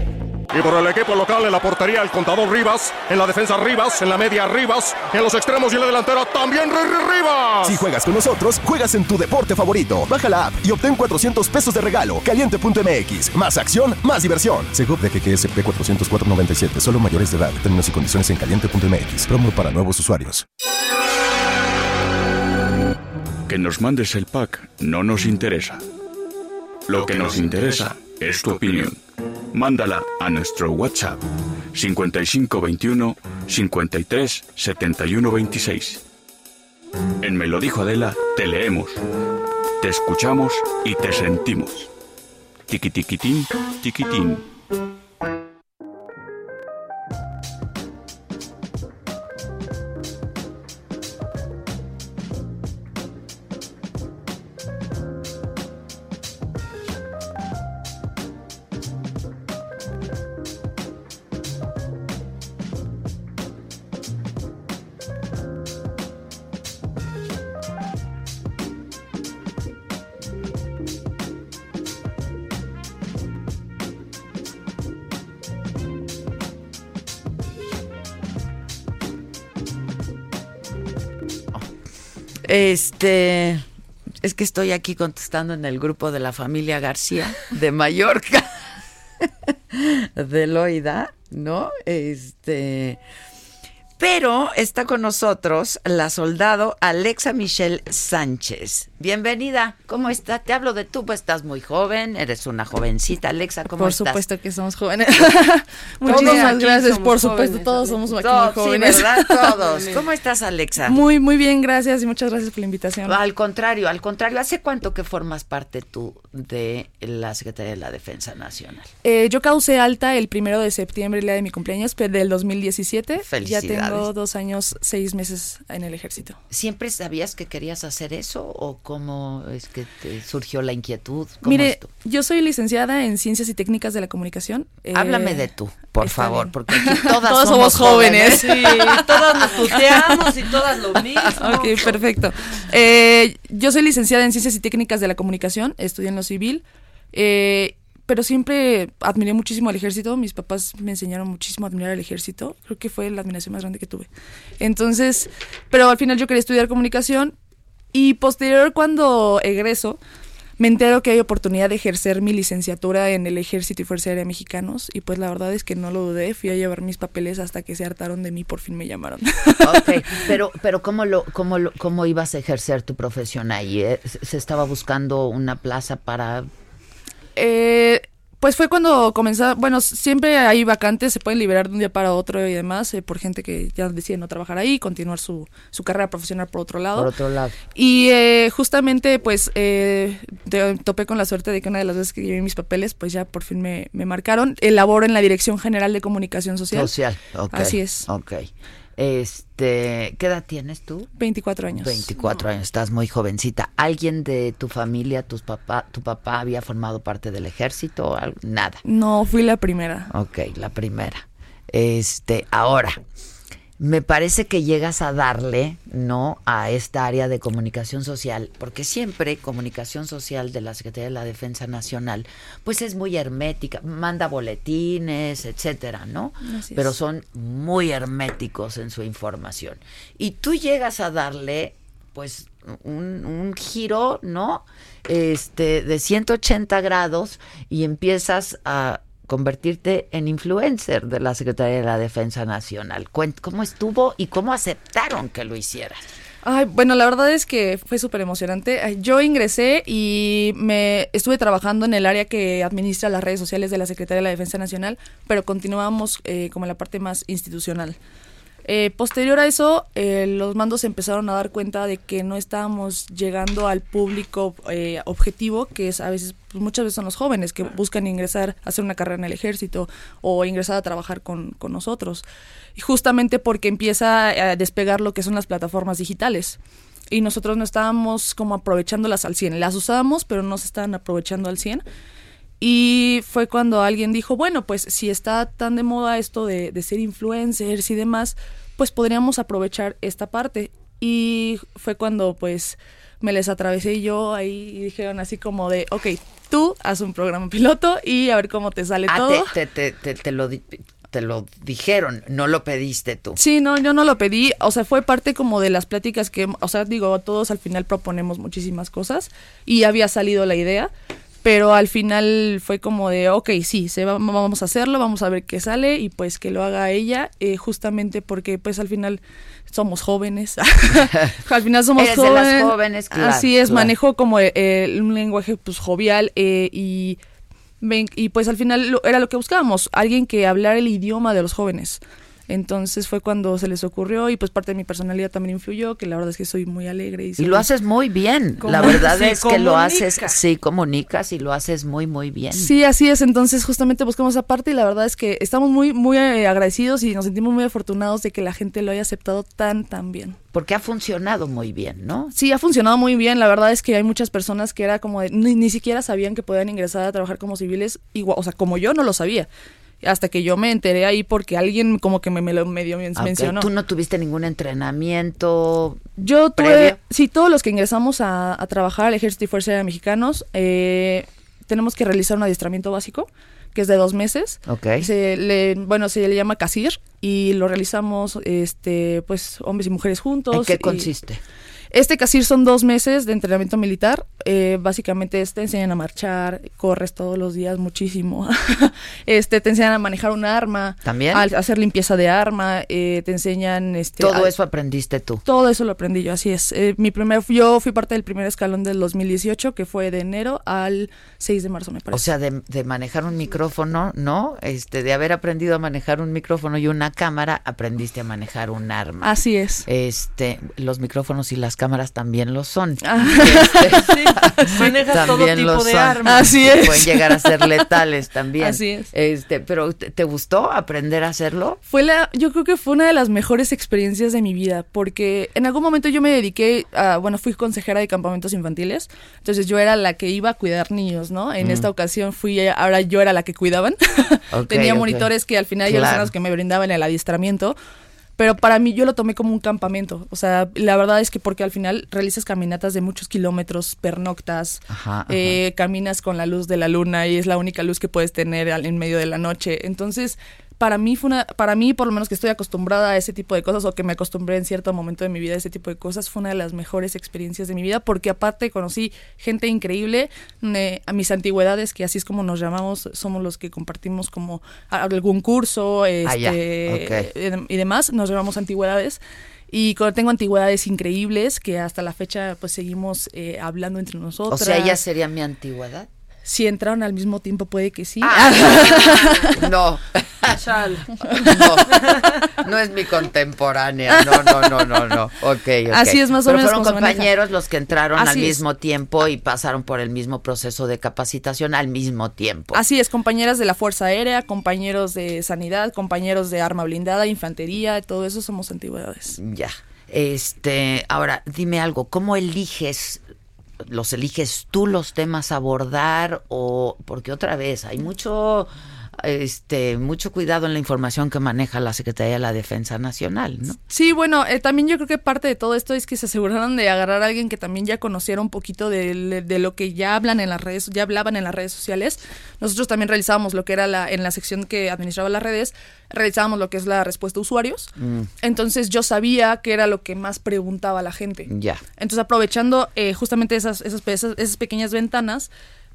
Y por el equipo local en la portería el contador Rivas, en la defensa Rivas, en la media Rivas, en los extremos y en la delantera también Rivas. Si juegas con nosotros, juegas en tu deporte favorito. Baja la app y obtén 400 pesos de regalo. Caliente.mx, más acción, más diversión. Segov de QQSP 404.97, solo mayores de edad. Términos y condiciones en caliente.mx. Promo para nuevos usuarios. Que nos mandes el pack no nos interesa. Lo que nos interesa es tu opinión. Mándala a nuestro WhatsApp 5521 53 71 26. En Me lo dijo Adela, te leemos, te escuchamos y te sentimos. Tiquitiquitín, tiquitín. Este, es que estoy aquí contestando en el grupo de la familia García de Mallorca, de Loida, ¿no? Este, pero está con nosotros la soldado Alexa Michelle Sánchez. Bienvenida, ¿cómo estás? Te hablo de tú, pues estás muy joven, eres una jovencita. Alexa, ¿cómo por estás? Por supuesto que somos jóvenes. Muchísimas gracias, por supuesto, todos somos aquí muy jóvenes. Sí, ¿verdad? Todos. ¿Cómo estás, Alexa? Muy, muy bien, gracias y muchas gracias por la invitación. Al contrario, al contrario, ¿hace cuánto que formas parte tú de la Secretaría de la Defensa Nacional? Eh, yo causé alta el primero de septiembre, el día de mi cumpleaños, pero del 2017. Felicidades. Ya tengo dos años, seis meses en el ejército. ¿Siempre sabías que querías hacer eso o cómo es que te surgió la inquietud? Mire, yo soy licenciada en Ciencias y Técnicas de la Comunicación. Háblame Eh, de tú, por favor, bien. porque aquí todas Todos somos, somos jóvenes. Sí, todas nos tuteamos y todas lo mismo. Ok, perfecto. Eh, yo soy licenciada en Ciencias y Técnicas de la Comunicación, estudié en lo civil, eh, pero siempre admiré muchísimo al ejército. Mis papás me enseñaron muchísimo a admirar al ejército. Creo que fue la admiración más grande que tuve. Entonces, pero al final yo quería estudiar comunicación y posterior cuando egreso, me entero que hay oportunidad de ejercer mi licenciatura en el Ejército y Fuerza Aérea Mexicanos y pues la verdad es que no lo dudé, fui a llevar mis papeles hasta que se hartaron de mí, por fin me llamaron. Ok, pero, pero ¿cómo, lo, cómo, lo, ¿cómo ibas a ejercer tu profesión ahí? eh? ¿Se se estaba buscando una plaza para...? Eh, pues fue cuando comenzó, bueno, siempre hay vacantes, se pueden liberar de un día para otro y demás, eh, por gente que ya decide no trabajar ahí, continuar su, su carrera profesional por otro lado. Por otro lado. Y eh, justamente, pues, eh, te- topé con la suerte de que una de las veces que llevé mis papeles, pues ya por fin me, me marcaron. Elaboro en la Dirección General de Comunicación Social. Social, ok. Así es. Ok. Este, ¿qué edad tienes tú? 24 años. 24 años, estás muy jovencita. ¿Alguien de tu familia, tus papá, tu papá había formado parte del ejército? o algo? Nada. No, fui la primera. Ok, la primera. Este, ahora, me parece que llegas a darle, ¿no? A esta área de comunicación social, porque siempre comunicación social de la Secretaría de la Defensa Nacional, pues es muy hermética, manda boletines, etcétera, ¿no? Así. Pero son muy herméticos en su información. Y tú llegas a darle, pues, un, un giro, ¿no? Este, de 180 grados y empiezas a convertirte en influencer de la Secretaría de la Defensa Nacional. ¿Cómo estuvo y cómo aceptaron que lo hicieras? Ay, bueno, la verdad es que fue súper emocionante. Yo ingresé y me estuve trabajando en el área que administra las redes sociales de la Secretaría de la Defensa Nacional, pero continuábamos eh, como la parte más institucional. Eh, posterior a eso, eh, los mandos empezaron a dar cuenta de que no estábamos llegando al público eh, objetivo, que es a veces, pues, muchas veces son los jóvenes que buscan ingresar, hacer una carrera en el ejército o ingresar a trabajar con, con nosotros. Y justamente porque empieza a despegar lo que son las plataformas digitales. Y nosotros no estábamos como aprovechándolas al 100. Las usábamos, pero no se estaban aprovechando al 100. Y fue cuando alguien dijo, bueno, pues si está tan de moda esto de, de ser influencers y demás, pues podríamos aprovechar esta parte. Y fue cuando pues me les atravesé yo ahí y dijeron así como de, ok, tú haz un programa piloto y a ver cómo te sale ah, todo. Te, te, te, te, lo te lo dijeron, no lo pediste tú. Sí, no, yo no lo pedí, o sea, fue parte como de las pláticas que, o sea, digo, todos al final proponemos muchísimas cosas y había salido la idea, pero al final fue como de, ok, sí, se vamos a hacerlo, vamos a ver qué sale y pues que lo haga ella, eh, justamente porque pues al final somos jóvenes, al final somos jóvenes, así es, manejo como eh, un lenguaje pues jovial eh, y, y pues al final era lo que buscábamos, alguien que hablara el idioma de los jóvenes. Entonces fue cuando se les ocurrió y pues parte de mi personalidad también influyó, que la verdad es que soy muy alegre. Y, lo haces muy bien. La verdad es que lo haces, sí, comunicas y lo haces muy, muy bien. Sí, así es. Entonces justamente buscamos esa parte y la verdad es que estamos muy, muy eh, agradecidos y nos sentimos muy afortunados de que la gente lo haya aceptado tan, tan bien. Porque ha funcionado muy bien, ¿no? Sí, ha funcionado muy bien. La verdad es que hay muchas personas que era como de, ni, ni siquiera sabían que podían ingresar a trabajar como civiles, igual, o sea, como yo no lo sabía hasta que yo me enteré ahí porque alguien como que me, me lo medio mencionó. ¿Tú no tuviste ningún entrenamiento? Yo tuve, sí, todos los que ingresamos a, trabajar al Ejército y Fuerza Aérea Mexicanos, eh, tenemos que realizar un adiestramiento básico que es de dos meses. Ok. Se le, bueno, se le llama CASIR y lo realizamos, este, pues, hombres y mujeres juntos. ¿En qué consiste? Este CASIR son dos meses de entrenamiento militar. Eh, básicamente te enseñan a marchar, corres todos los días muchísimo. este te enseñan a manejar un arma. También. A, hacer limpieza de arma. Eh, te enseñan. Este, todo eso aprendiste tú. Todo eso lo aprendí yo, así es. Eh, mi primer, yo fui parte del primer escalón del 2018, que fue de enero al 6 de marzo, me parece. O sea, de, de manejar un micrófono, ¿no? Este, de haber aprendido a manejar un micrófono y una cámara, aprendiste a manejar un arma. Así es. Este, los micrófonos y las cámaras también lo son. Ah. Este, todo tipo de armas. Así es. Pueden llegar a ser letales también. Así es. Este, pero ¿te, gustó aprender a hacerlo? Fue la, yo creo que fue una de las mejores experiencias de mi vida, porque en algún momento yo me dediqué a, bueno, fui consejera de campamentos infantiles, entonces yo era la que iba a cuidar niños, ¿no? En mm. esta ocasión fui, ahora yo era la que cuidaban. Tenía monitores que al final ellos eran los que me brindaban el adiestramiento pero para mí yo lo tomé como un campamento. O sea, la verdad es que porque al final realizas caminatas de muchos kilómetros, pernoctas, eh, caminas con la luz de la luna y es la única luz que puedes tener en medio de la noche. Entonces, para mí fue una, para mí por lo menos que estoy acostumbrada a ese tipo de cosas o que me acostumbré en cierto momento de mi vida a ese tipo de cosas, fue una de las mejores experiencias de mi vida porque aparte conocí gente increíble, a mis antigüedades, que así es como nos llamamos, somos los que compartimos como algún curso ah, este, y demás, nos llamamos antigüedades. Y tengo antigüedades increíbles que hasta la fecha pues seguimos eh, hablando entre nosotros. O sea, ella sería mi antigüedad. Si entraron al mismo tiempo puede que sí. Ah. no. no. No es mi contemporánea. No, no, no, no, no. Ok, Así es más o menos. Fueron compañeros los que entraron al mismo tiempo y pasaron por el mismo proceso de capacitación al mismo tiempo. Así es, compañeras de la Fuerza Aérea, compañeros de Sanidad, compañeros de Arma Blindada, Infantería, todo eso somos antigüedades. Ya. Este, ahora, dime algo, ¿cómo eliges los eliges tú los temas a abordar o porque otra vez hay mucho este mucho cuidado en la información que maneja la Secretaría de la Defensa Nacional, ¿no? Sí, bueno, eh, también yo creo que parte de todo esto es que se aseguraron de agarrar a alguien que también ya conociera un poquito de, lo que ya hablan en las redes, ya hablaban en las redes sociales. Nosotros también realizábamos lo que era la en la sección que administraba las redes, realizábamos lo que es la respuesta a usuarios. Mm. Entonces yo sabía que era lo que más preguntaba la gente. Ya. Entonces aprovechando eh, justamente esas, esas, esas pequeñas ventanas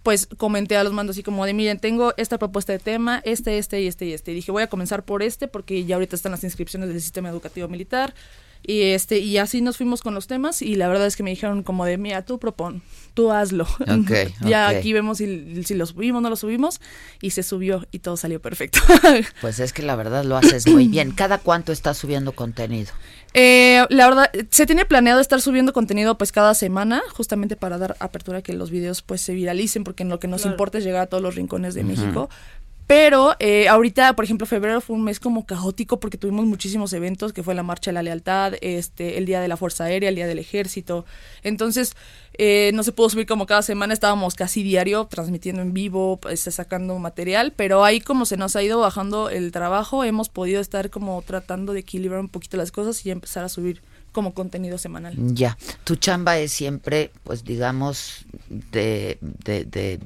pues comenté a los mandos así como de, miren, tengo esta propuesta de tema, este, este y este y este. Y dije, voy a comenzar por este porque ya ahorita están las inscripciones del sistema educativo militar. Y este y así nos fuimos con los temas y la verdad es que me dijeron como de, mira, tú propon, tú hazlo. ya aquí vemos si, si lo subimos o no lo subimos y se subió y todo salió perfecto. pues es que la verdad lo haces muy bien. ¿Cada cuánto estás subiendo contenido? Eh, la verdad, se tiene planeado estar subiendo contenido pues cada semana, justamente para dar apertura a que los videos pues se viralicen, porque en lo que nos importa es llegar a todos los rincones de México. Pero eh, ahorita, por ejemplo, febrero fue un mes como caótico porque tuvimos muchísimos eventos, que fue la Marcha de la Lealtad, este, el Día de la Fuerza Aérea, el Día del Ejército. Entonces, eh, no se pudo subir como cada semana, estábamos casi diario transmitiendo en vivo, pues, sacando material, pero ahí como se nos ha ido bajando el trabajo, hemos podido estar como tratando de equilibrar un poquito las cosas y empezar a subir como contenido semanal. Ya, tu chamba es siempre, pues digamos, de, de,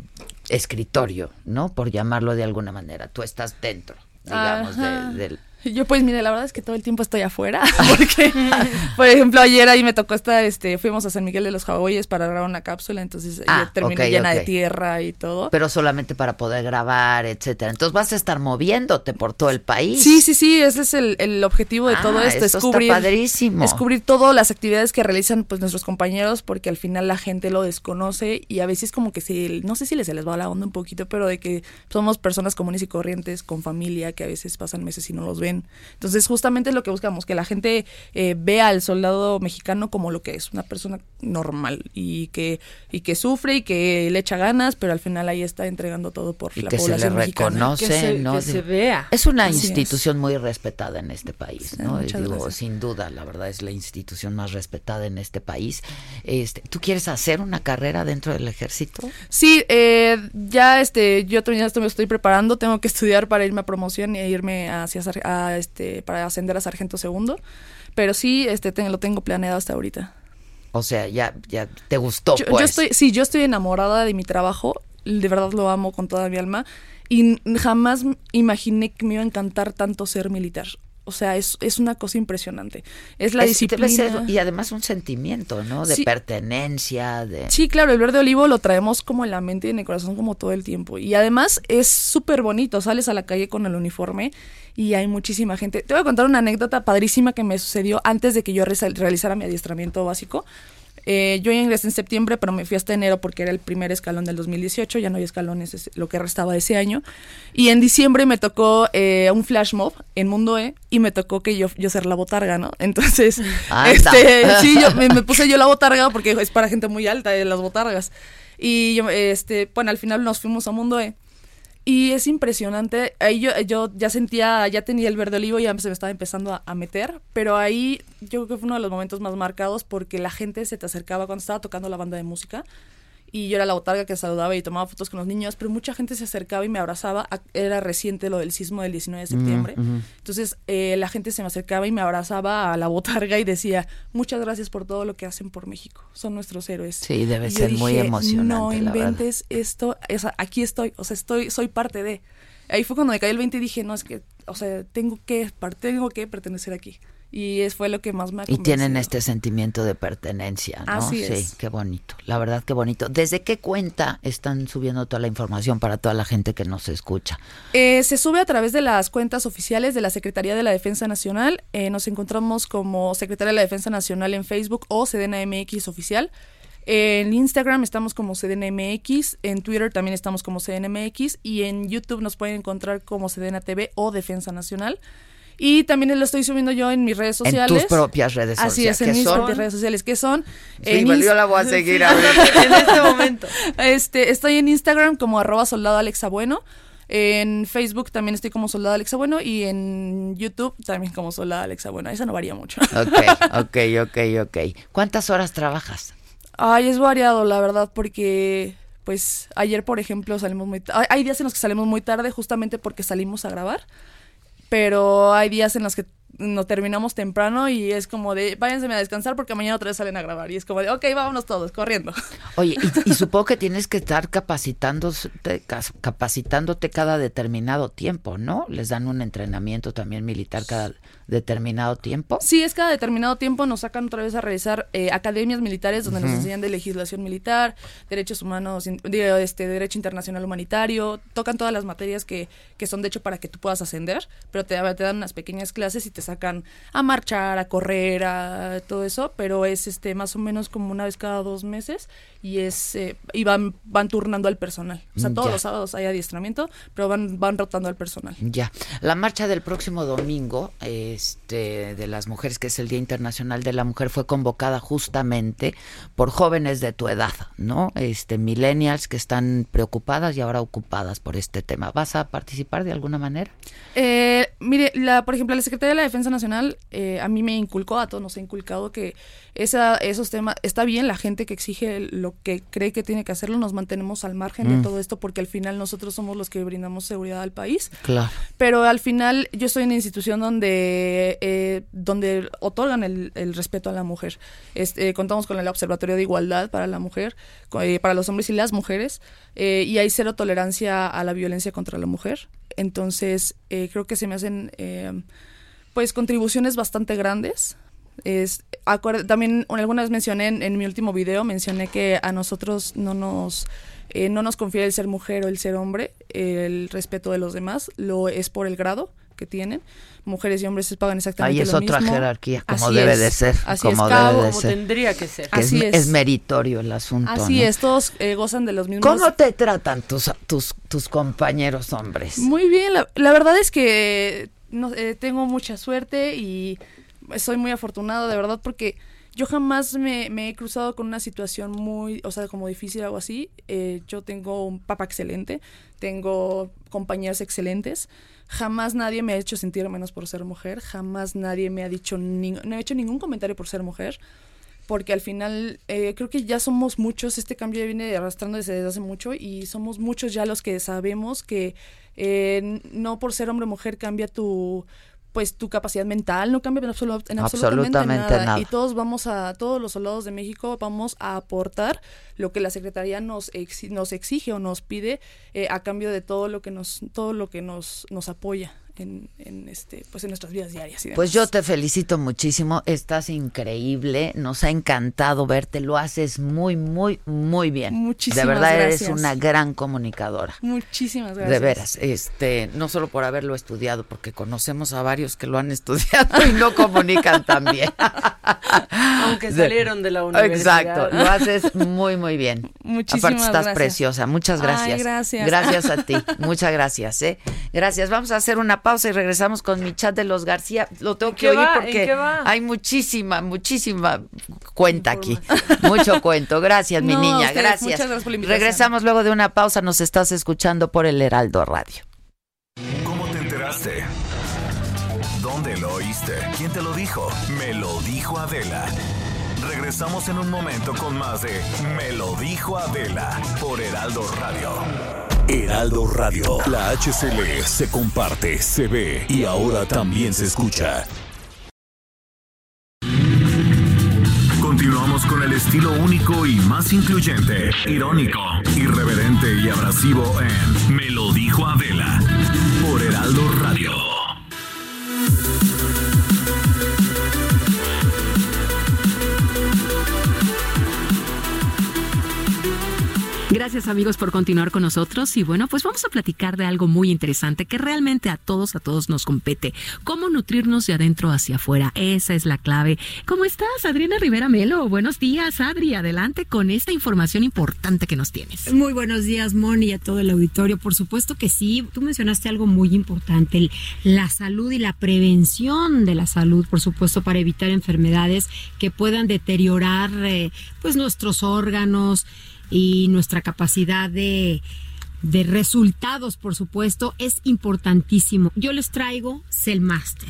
escritorio, ¿no? Por llamarlo de alguna manera. Tú estás dentro, digamos, del yo pues mire, la verdad es que todo el tiempo estoy afuera, porque por ejemplo ayer ahí me tocó estar, este, fuimos a San Miguel de los Hawaiis para grabar una cápsula, entonces ah, terminé llena de tierra y todo. Pero solamente para poder grabar, etcétera. Entonces vas a estar moviéndote por todo el país. Sí, sí, sí, ese es el, objetivo de todo ah, esto, es descubrir, padrísimo. descubrir todas las actividades que realizan pues nuestros compañeros, porque al final la gente lo desconoce y a veces como que si, no sé si les, se les va la onda un poquito, pero de que somos personas comunes y corrientes, con familia, que a veces pasan meses y no los ven entonces, justamente es lo que buscamos, que la gente eh, vea al soldado mexicano como lo que es, una persona normal y que, y que sufre y que le echa ganas, pero al final ahí está entregando todo por y la que población se le reconoce, que se, ¿no? Que se vea. Es una institución muy respetada en este país, ¿no? Digo, sin duda, la verdad es la institución más respetada en este país. Este, ¿Tú quieres hacer una carrera dentro del ejército? Sí, eh, ya este, yo también me estoy preparando, tengo que estudiar para irme a promoción e irme hacia este, para ascender a sargento segundo, pero sí este, lo tengo planeado hasta ahorita. O sea, ya, ya te gustó. Yo, pues. estoy, sí, yo estoy enamorada de mi trabajo, de verdad lo amo con toda mi alma y jamás imaginé que me iba a encantar tanto ser militar. O sea, es, es una cosa impresionante. Es la disciplina. y además un sentimiento, ¿no? De pertenencia, de... Sí, claro, el verde olivo lo traemos como en la mente y en el corazón como todo el tiempo. Y además es súper bonito. Sales a la calle con el uniforme y hay muchísima gente. Te voy a contar una anécdota padrísima que me sucedió antes de que yo realizara mi adiestramiento básico. Eh, yo ingresé en septiembre, pero me fui hasta enero porque era el primer escalón del 2018, ya no hay escalones, es lo que restaba de ese año. Y en diciembre me tocó eh, un flash mob en Mundo E y me tocó que yo, yo ser la botarga, ¿no? Entonces, este, sí, yo, me, puse yo la botarga porque es para gente muy alta eh, las botargas. Y yo, este, bueno, al final nos fuimos a Mundo E. Y es impresionante. Ahí yo, yo ya sentía, ya tenía el verde olivo, ya se me estaba empezando a, meter, pero ahí yo creo que fue uno de los momentos más marcados porque la gente se te acercaba cuando estaba tocando la banda de música y yo era la botarga que saludaba y tomaba fotos con los niños, pero mucha gente se acercaba y me abrazaba. Era reciente lo del sismo del 19 de septiembre. Entonces eh, la gente se me acercaba y me abrazaba a la botarga y decía, muchas gracias por todo lo que hacen por México. Son nuestros héroes. Sí, debe ser muy emocionante. No inventes esto, aquí estoy, o sea, estoy, soy parte de. Ahí fue cuando me caí el 20 y dije, no, es que, o sea, tengo que, tengo que pertenecer aquí y es fue lo que más me ha Y tienen este sentimiento de pertenencia, ¿no? Así sí, qué bonito. La verdad qué bonito. ¿Desde qué cuenta están subiendo toda la información para toda la gente que nos escucha? Eh, se sube a través de las cuentas oficiales de la Secretaría de la Defensa Nacional. Eh, nos encontramos como Secretaría de la Defensa Nacional en Facebook o CDNMX oficial. En Instagram estamos como CDNMX, en Twitter también estamos como CDNMX y en YouTube nos pueden encontrar como CDNTV TV o Defensa Nacional. Y también lo estoy subiendo yo en mis redes sociales. En tus propias redes sociales. Así es, en mis propias redes sociales. ¿Qué son? Sí, yo la voy a seguir en este momento. Este, estoy en Instagram como arroba soldado Alexa Bueno. En Facebook también estoy como Soldado Alexa Bueno y en YouTube también como Soldado Alexa Bueno. Esa no varía mucho. Ok, ok, ok, ok. ¿Cuántas horas trabajas? Ay, es variado, la verdad, porque pues ayer, por ejemplo, salimos muy... Hay días en los que salimos muy tarde justamente porque salimos a grabar pero hay días en los que no terminamos temprano y es como de váyanse a descansar porque mañana otra vez salen a grabar y es como de ok, vámonos todos corriendo. Oye, y, supongo que tienes que estar capacitándote, capacitándote cada determinado tiempo, ¿no? Les dan un entrenamiento también militar cada determinado tiempo. Sí, es cada determinado tiempo nos sacan otra vez a realizar eh, academias militares donde nos enseñan de legislación militar, derechos humanos, este derecho internacional humanitario, tocan todas las materias que, que son de hecho para que tú puedas ascender, pero te, te dan unas pequeñas clases y te sacan a marchar, a correr, a todo eso, pero es este más o menos como una vez cada dos meses y es eh, y van van turnando al personal. O sea, todos los sábados hay adiestramiento, pero van van rotando al personal. Ya. La marcha del próximo domingo este de las mujeres que es el Día Internacional de la Mujer fue convocada justamente por jóvenes de tu edad, ¿no? Este millennials que están preocupadas y ahora ocupadas por este tema. ¿Vas a participar de alguna manera? Eh mire, la, por ejemplo, la Secretaría de la Defensa Nacional eh, a mí me inculcó, a todos nos ha inculcado que esa, esos temas, está bien la gente que exige lo que cree que tiene que hacerlo, nos mantenemos al margen de mm. todo esto porque al final nosotros somos los que brindamos seguridad al país. Claro. Pero al final yo estoy en una institución donde, eh, donde otorgan el, respeto a la mujer. Este, contamos con el Observatorio de Igualdad para la mujer, eh, para los hombres y las mujeres, y hay cero tolerancia a la violencia contra la mujer. Entonces, creo que se me hacen pues contribuciones bastante grandes es, también alguna vez mencioné en, mi último video, mencioné que a nosotros no nos, eh, no nos confiere el ser mujer o el ser hombre, el respeto de los demás, lo es por el grado que tienen. Mujeres y hombres se pagan exactamente Ahí es otra jerarquía, como debe de ser. Así como es, debe de como tendría que ser. así es, es, meritorio el asunto. Así es, todos eh, gozan de los mismos. ¿Cómo te tratan tus, tus, tus compañeros hombres? Muy bien, la, la verdad es que no, eh, tengo mucha suerte y soy muy afortunado de verdad porque yo jamás me, he cruzado con una situación muy, o sea, como difícil o algo así. Eh, yo tengo un papá excelente, tengo compañeras excelentes. Jamás nadie me ha hecho sentir menos por ser mujer, jamás nadie me ha dicho, no he hecho ningún comentario por ser mujer, porque al final eh, creo que ya somos muchos, este cambio viene arrastrando desde hace mucho y somos muchos ya los que sabemos que eh, no por ser hombre o mujer cambia tu pues tu capacidad mental no cambia en, absolutamente, nada. Y todos vamos a, todos los soldados de México vamos a aportar lo que la Secretaría nos, nos exige o nos pide eh, a cambio de todo lo que nos, todo lo que nos, nos apoya en, este, pues en nuestras vidas diarias. Pues yo te felicito muchísimo, estás increíble, nos ha encantado verte, lo haces muy, muy, muy bien. Muchísimas De verdad eres una gran comunicadora. Muchísimas gracias. De veras, este, no solo por haberlo estudiado, porque conocemos a varios que lo han estudiado y no comunican tan bien. Aunque salieron de la universidad. Exacto, lo haces muy, muy bien. Muchísimas Aparte estás preciosa, muchas gracias. gracias. Gracias a ti, muchas gracias. ¿eh? Gracias, vamos a hacer una pausa y regresamos con mi chat de los García. Lo tengo que oír porque hay muchísima, muchísima cuenta aquí. Mucho cuento. Gracias, mi niña. gracias. Regresamos luego de una pausa. Nos estás escuchando por el Heraldo Radio. ¿Cómo te enteraste? ¿Dónde lo oíste? ¿Quién te lo dijo? Me lo dijo Adela. Regresamos en un momento con más de Me lo dijo Adela por Heraldo Radio. Heraldo Radio. La HCL se comparte, se ve y ahora también se escucha. Continuamos con el estilo único y más incluyente, irónico, irreverente y abrasivo en Me lo dijo Adela por Heraldo Radio. Gracias amigos por continuar con nosotros y bueno, pues vamos a platicar de algo muy interesante que realmente a todos, a todos nos compete. Cómo nutrirnos de adentro hacia afuera. Esa es la clave. ¿Cómo estás, Adriana Rivera Melo? Buenos días, Adri. Adelante con esta información importante que nos tienes. Muy buenos días, Moni, y a todo el auditorio. Por supuesto que sí. Tú mencionaste algo muy importante, la salud y la prevención de la salud, por supuesto, para evitar enfermedades que puedan deteriorar eh, pues nuestros órganos y nuestra capacidad de, de resultados, por supuesto, es importantísimo. Yo les traigo Cellmaster.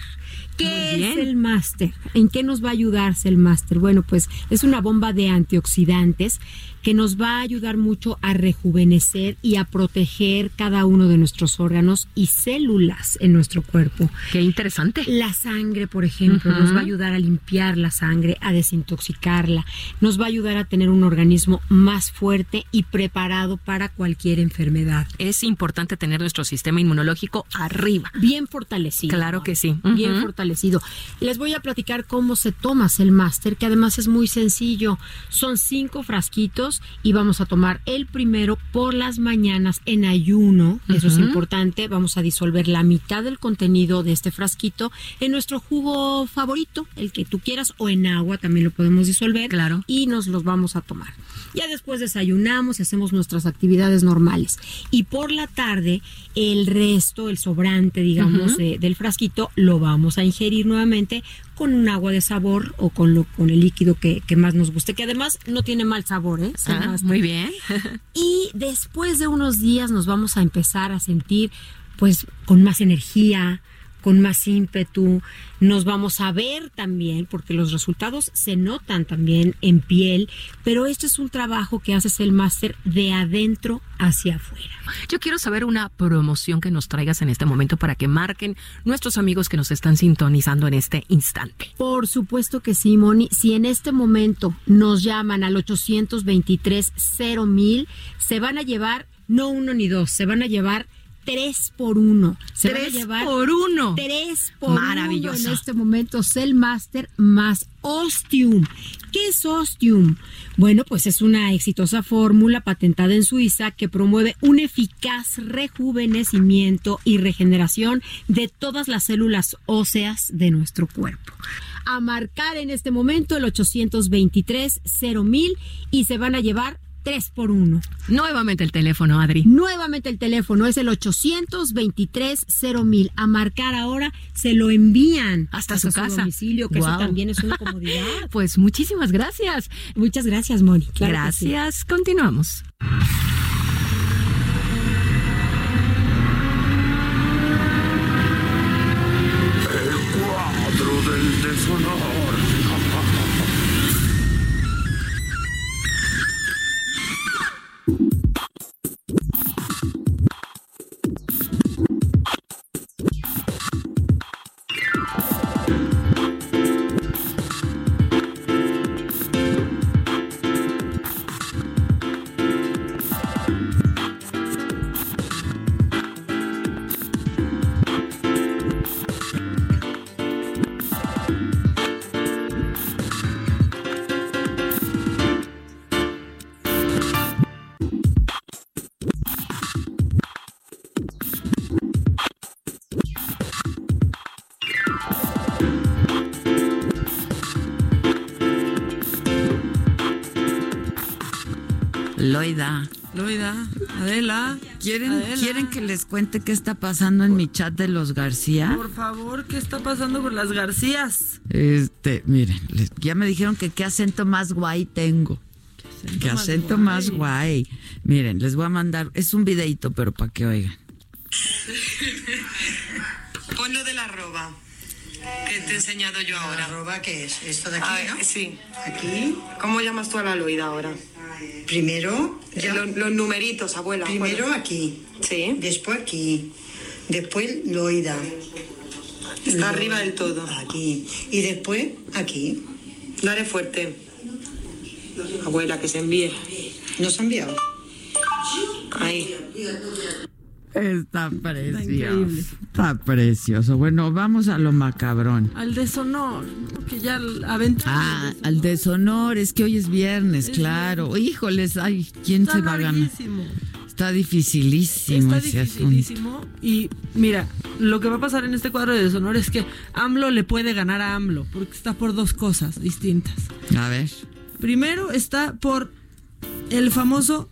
¿Qué es el máster? ¿En qué nos va a ayudar el máster? Bueno, pues es una bomba de antioxidantes que nos va a ayudar mucho a rejuvenecer y a proteger cada uno de nuestros órganos y células en nuestro cuerpo. Qué interesante. La sangre, por ejemplo, nos va a ayudar a limpiar la sangre, a desintoxicarla, nos va a ayudar a tener un organismo más fuerte y preparado para cualquier enfermedad. Es importante tener nuestro sistema inmunológico arriba. Bien fortalecido. Claro que sí. Bien fortalecido. Les voy a platicar cómo se toma el máster, que además es muy sencillo. Son cinco frasquitos y vamos a tomar el primero por las mañanas en ayuno. Eso es importante. Vamos a disolver la mitad del contenido de este frasquito en nuestro jugo favorito, el que tú quieras, o en agua también lo podemos disolver. Claro. Y nos los vamos a tomar. Ya después desayunamos y hacemos nuestras actividades normales. Y por la tarde, el resto, el sobrante, digamos, del frasquito, lo vamos a ingerir nuevamente con un agua de sabor o con, lo, con el líquido que, más nos guste, que además no tiene mal sabor, ¿eh? Ah, muy bien. y después de unos días nos vamos a empezar a sentir pues con más energía, con más ímpetu, nos vamos a ver también, porque los resultados se notan también en piel, pero esto es un trabajo que haces el máster de adentro hacia afuera. Yo quiero saber una promoción que nos traigas en este momento para que marquen nuestros amigos que nos están sintonizando en este instante. Por supuesto que sí, Moni. Si en este momento nos llaman al 823 mil, se van a llevar no uno ni dos, se van a llevar tres por uno. Se tres llevar por uno. Tres por Maravilloso. uno en este momento. Cell Master más Ostium. ¿Qué es Ostium? Bueno, pues es una exitosa fórmula patentada en Suiza que promueve un eficaz rejuvenecimiento y regeneración de todas las células óseas de nuestro cuerpo. A marcar en este momento el 823 mil y se van a llevar 3 por 1. Nuevamente el teléfono, Adri. Nuevamente el teléfono es el 823 mil. A marcar ahora se lo envían hasta, su casa. domicilio, que eso también es una comodidad. pues muchísimas gracias. Muchas gracias, Moni. gracias. Continuamos. Loida. Loida, Adela. ¿Quieren, ¿Quieren que les cuente qué está pasando en mi chat de los García? Por favor, ¿qué está pasando con las Garcías? Este, miren, ya me dijeron que qué acento más guay tengo. ¿Qué acento, más, guay? Miren, les voy a mandar, es un videito, pero para que oigan. Ponlo de la arroba que te he enseñado yo ahora. ¿La arroba qué es? ¿Esto de aquí, no? Sí. ¿Aquí? ¿Cómo llamas tú a la Loida ahora? Primero. Los, numeritos, abuela. Primero aquí. Sí. Después aquí. Después Loida. Está arriba del todo. Aquí. Y después aquí. Dale fuerte. Abuela, que se envíe. ¿No se ha enviado? Ahí. Está precioso. Está precioso. Bueno, vamos a lo macabrón. Al deshonor. Que ya Ah, al deshonor. Es que hoy es viernes, claro. Híjoles, ay, ¿quién se va a ganar? Está dificilísimo Está dificilísimo. Y mira, lo que va a pasar en este cuadro de deshonor es que AMLO le puede ganar a AMLO, porque está por dos cosas distintas. A ver. Primero está por el famoso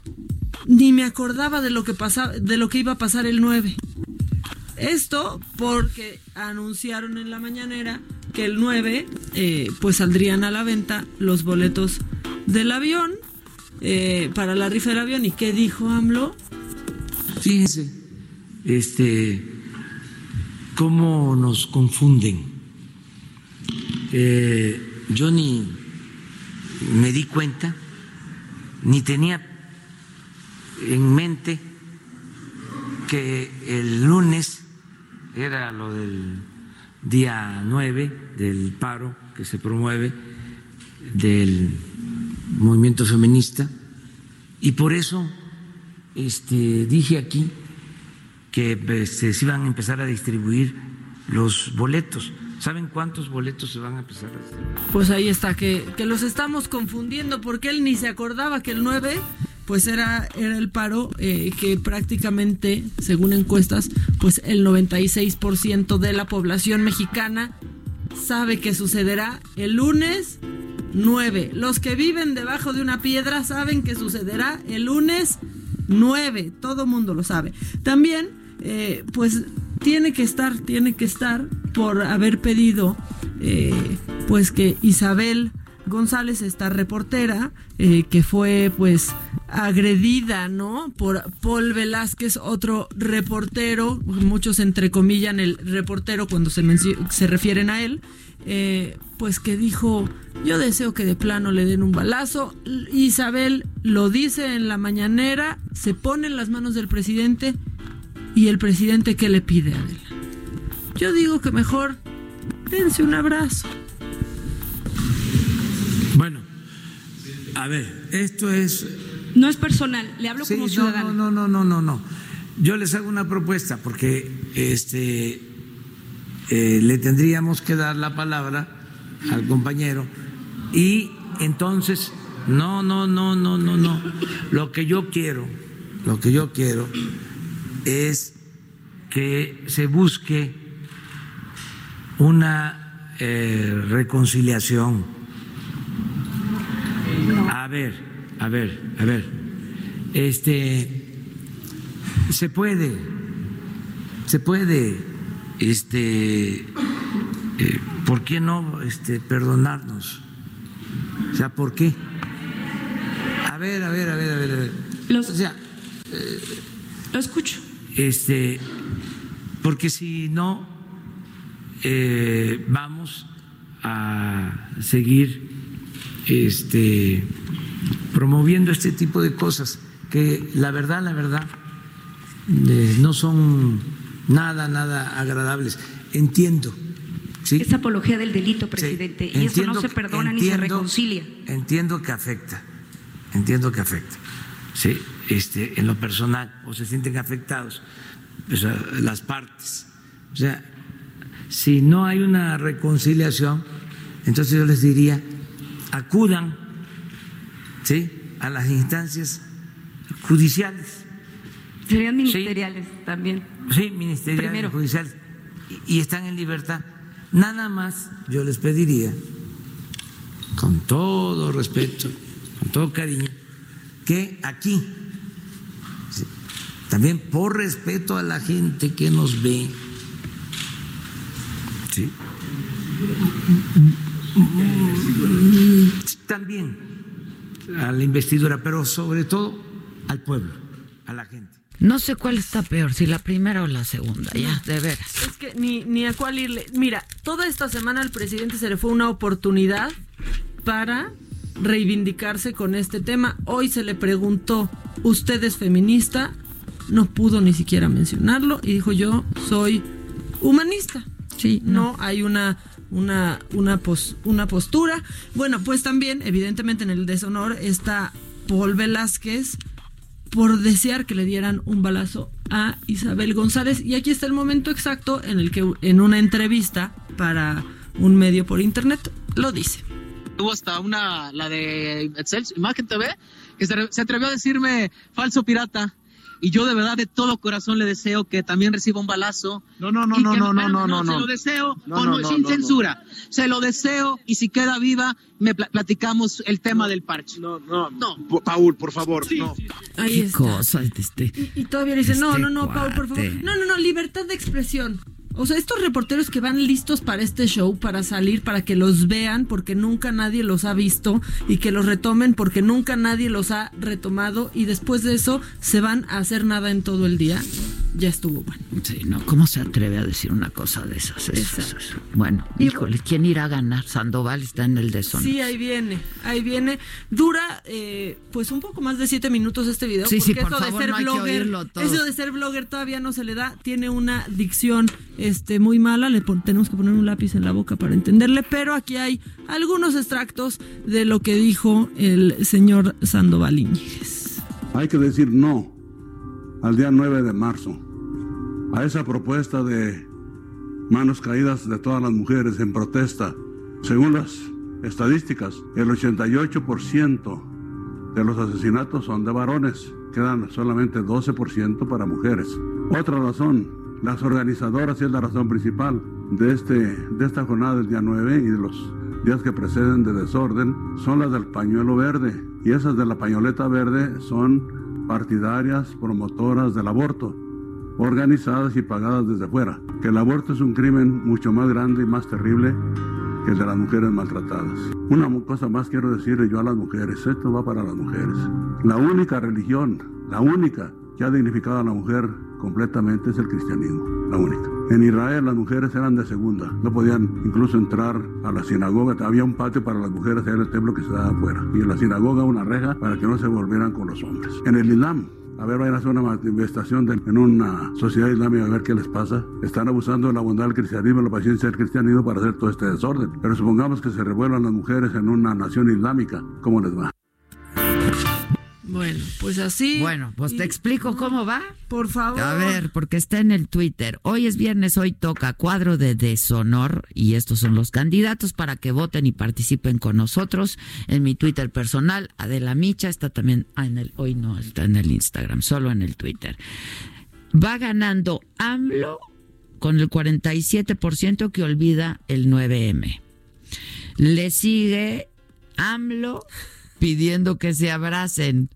ni me acordaba de lo que pasaba, de lo que iba a pasar el 9. Esto porque anunciaron en la mañanera que el 9 eh, pues saldrían a la venta los boletos del avión eh, para la rifa del avión. ¿Y qué dijo AMLO? Fíjense, este, cómo nos confunden. Eh, yo ni me di cuenta, ni tenía en mente que el lunes era lo del día 9 del paro que se promueve del movimiento feminista y por eso este, dije aquí que este, se iban a empezar a distribuir los boletos. ¿Saben cuántos boletos se van a empezar a distribuir? Pues ahí está, que, que los estamos confundiendo porque él ni se acordaba que el 9 pues era, era el paro eh, que prácticamente, según encuestas, pues el 96% de la población mexicana sabe que sucederá el lunes 9. Los que viven debajo de una piedra saben que sucederá el lunes 9. Todo mundo lo sabe. También, eh, pues tiene que estar, tiene que estar por haber pedido, eh, pues que Isabel González, esta reportera, eh, que fue pues agredida, ¿no? Por Paul Velázquez, otro reportero, muchos entrecomillan el reportero cuando se, se refieren a él, eh, pues que dijo, yo deseo que de plano le den un balazo. Isabel lo dice en la mañanera, se pone en las manos del presidente y el presidente que le pide a él. Yo digo que mejor dense un abrazo. Bueno, a ver, esto es... No es personal, le hablo como ciudadano. No, no, no, no, no, Yo les hago una propuesta porque este eh, le tendríamos que dar la palabra al compañero y entonces, no, no, no, no, no, no. Lo que yo quiero, lo que yo quiero es que se busque una eh, reconciliación a ver, a ver, a ver. Este se puede, se puede, este, eh, ¿por qué no este, perdonarnos? O sea, ¿por qué? A ver, a ver, a ver, a ver, a ver. o sea, eh, lo escucho. Este, porque si no, eh, vamos a seguir este, promoviendo este tipo de cosas que la verdad, la verdad, eh, no son nada, nada agradables. Entiendo. ¿sí? Es apología del delito, presidente, y eso no se perdona ni se reconcilia. Entiendo que afecta, entiendo que afecta. Sí, este, en lo personal, o se sienten afectados las partes. O sea, si no hay una reconciliación, entonces yo les diría, acudan ¿sí? a las instancias judiciales. Serían ministeriales también. Sí, ministeriales, judiciales. Y, están en libertad. Nada más yo les pediría, con todo respeto, con todo cariño, que aquí, también por respeto a la gente que nos ve, ¿sí? También a la investidura, pero sobre todo al pueblo, a la gente. No sé cuál está peor, si la primera o la segunda, ya, de veras. Es que ni, ni a cuál irle. Mira, toda esta semana al presidente se le fue una oportunidad para reivindicarse con este tema. Hoy se le preguntó, ¿usted es feminista? No pudo ni siquiera mencionarlo y dijo yo soy humanista. Sí, no hay una una, una, una postura. Bueno, pues también, evidentemente, en el deshonor está Paul Velázquez por desear que le dieran un balazo a Isabel González. Y aquí está el momento exacto en el que en una entrevista para un medio por internet lo dice. Hubo hasta una, la de Excel, Imagen TV, que se atrevió a decirme falso pirata y yo de verdad de todo corazón le deseo que también reciba un balazo. No, no, no, no, no, no, no, no, Se lo deseo sin censura. Se lo deseo y si queda viva me platicamos el tema del parche. No, no, no. Paul, por favor, no. Ahí Qué cosa este. Y, todavía le dice, no, este no, no, Paul, por favor. No, no, no, libertad de expresión. O sea, estos reporteros que van listos para este show, para salir, para que los vean, porque nunca nadie los ha visto, y que los retomen porque nunca nadie los ha retomado, y después de eso se van a hacer nada en todo el día, ya estuvo bueno. Sí, ¿no? ¿Cómo se atreve a decir una cosa de esas? Bueno, híjole, ¿quién irá a ganar? Sandoval está en el deshonor. Sí, ahí viene, ahí viene. Dura, eh, pues un poco más de siete minutos este video, sí, porque eso de ser blogger, eso de ser blogger todavía no se le da, tiene una dicción este, muy mala, le tenemos que poner un lápiz en la boca para entenderle, pero aquí hay algunos extractos de lo que dijo el señor Sandoval Iñiguez. Hay que decir no al día 9 de marzo, a esa propuesta de manos caídas de todas las mujeres en protesta. Según las estadísticas, el 88% de los asesinatos son de varones, quedan solamente 12% para mujeres. Otra razón las organizadoras, y es la razón principal de, este, de esta jornada del día 9 y de los días que preceden de desorden, son las del pañuelo verde. Y esas de la pañoleta verde son partidarias, promotoras del aborto, organizadas y pagadas desde fuera. Que el aborto es un crimen mucho más grande y más terrible que el de las mujeres maltratadas. Una cosa más quiero decirle yo a las mujeres, esto va para las mujeres. La única religión, la única que ha dignificado a la mujer completamente es el cristianismo, la única. En Israel las mujeres eran de segunda, no podían incluso entrar a la sinagoga, había un patio para las mujeres en el templo que se daba afuera y en la sinagoga una reja para que no se volvieran con los hombres. En el Islam a ver, vayan a hacer una manifestación en una sociedad islámica a ver qué les pasa. Están abusando de la bondad del cristianismo, la paciencia del cristianismo para hacer todo este desorden. Pero supongamos que se revuelvan las mujeres en una nación islámica, ¿cómo les va? Bueno, pues así. Bueno, pues te explico cómo va. Por favor. A ver, porque está en el Twitter. Hoy es viernes, hoy toca cuadro de deshonor y estos son los candidatos para que voten y participen con nosotros. En mi Twitter personal, Adela Micha está también ah, en el hoy no está en el Instagram, solo en el Twitter. Va ganando AMLO con el 47% que olvida el 9M. Le sigue AMLO pidiendo que se abracen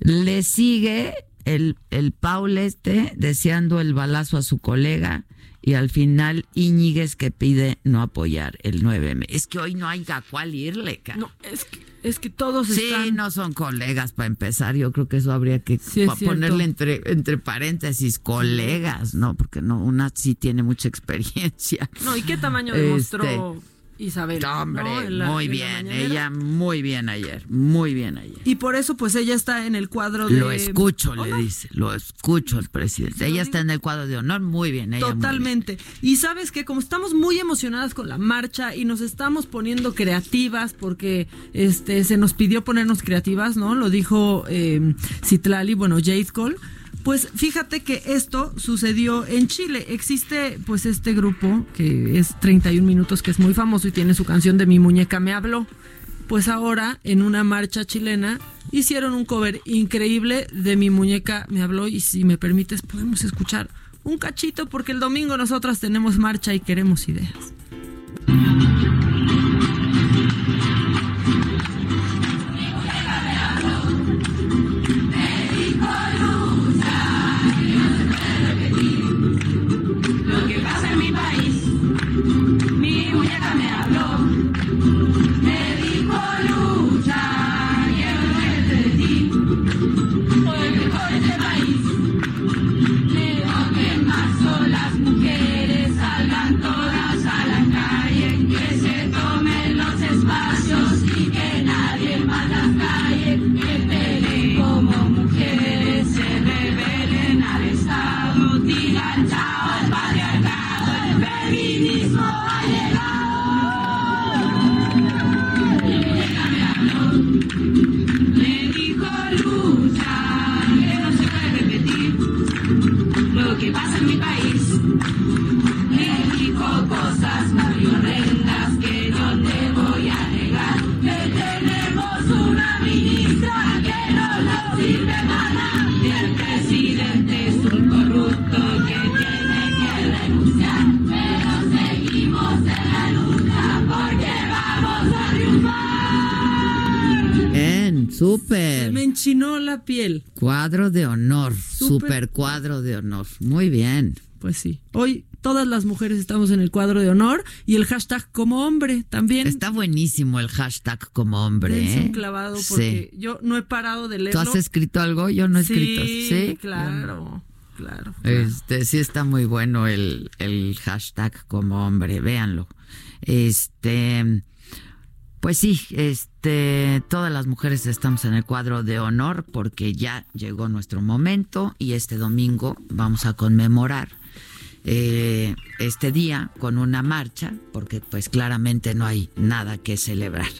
le sigue el, el Paul este deseando el balazo a su colega y al final Íñiguez que pide no apoyar el 9M. Es que hoy no hay a cuál irle, cara. No, es que, es que todos sí, no son colegas para empezar. Yo creo que eso habría que ponerle entre, entre paréntesis colegas, ¿no? Porque no, una sí tiene mucha experiencia. No, ¿y qué tamaño demostró? Este, Isabel. Hombre, muy bien, ella muy bien ayer, muy bien ayer. Y por eso pues ella está en el cuadro de... Lo escucho, le dice, lo escucho al presidente. ella está en el cuadro de honor, muy bien, ella Totalmente. Y sabes que como estamos muy emocionadas con la marcha y nos estamos poniendo creativas porque este se nos pidió ponernos creativas, ¿no? Lo dijo eh, Citlali, bueno, Jade Cole pues fíjate que esto sucedió en Chile. Existe pues este grupo que es 31 minutos, que es muy famoso y tiene su canción de Mi muñeca me habló. Pues ahora en una marcha chilena hicieron un cover increíble de Mi muñeca me habló y si me permites podemos escuchar un cachito porque el domingo nosotras tenemos marcha y queremos ideas. Cuadro de honor. Muy bien. Pues sí. Hoy todas las mujeres estamos en el cuadro de honor y el hashtag como hombre también. Está buenísimo el hashtag como hombre. Es un ¿eh? clavado porque yo no he parado de leerlo. ¿Tú has escrito algo? Yo no he escrito. Sí, claro. Claro, Este, sí está muy bueno el, el hashtag como hombre, véanlo. Este, pues sí, este, todas las mujeres estamos en el cuadro de honor porque ya llegó nuestro momento y este domingo vamos a conmemorar eh, este día con una marcha, porque pues claramente no hay nada que celebrar.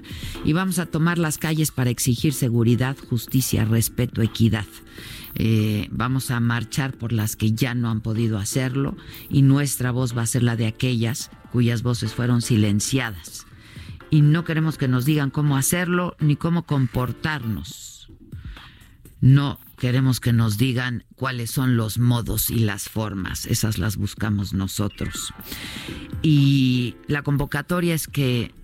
Y vamos a tomar las calles para exigir seguridad, justicia, respeto, equidad. Eh, vamos a marchar por las que ya no han podido hacerlo y nuestra voz va a ser la de aquellas cuyas voces fueron silenciadas y no queremos que nos digan cómo hacerlo ni cómo comportarnos. No queremos que nos digan cuáles son los modos y las formas, esas las buscamos nosotros. Y la convocatoria es que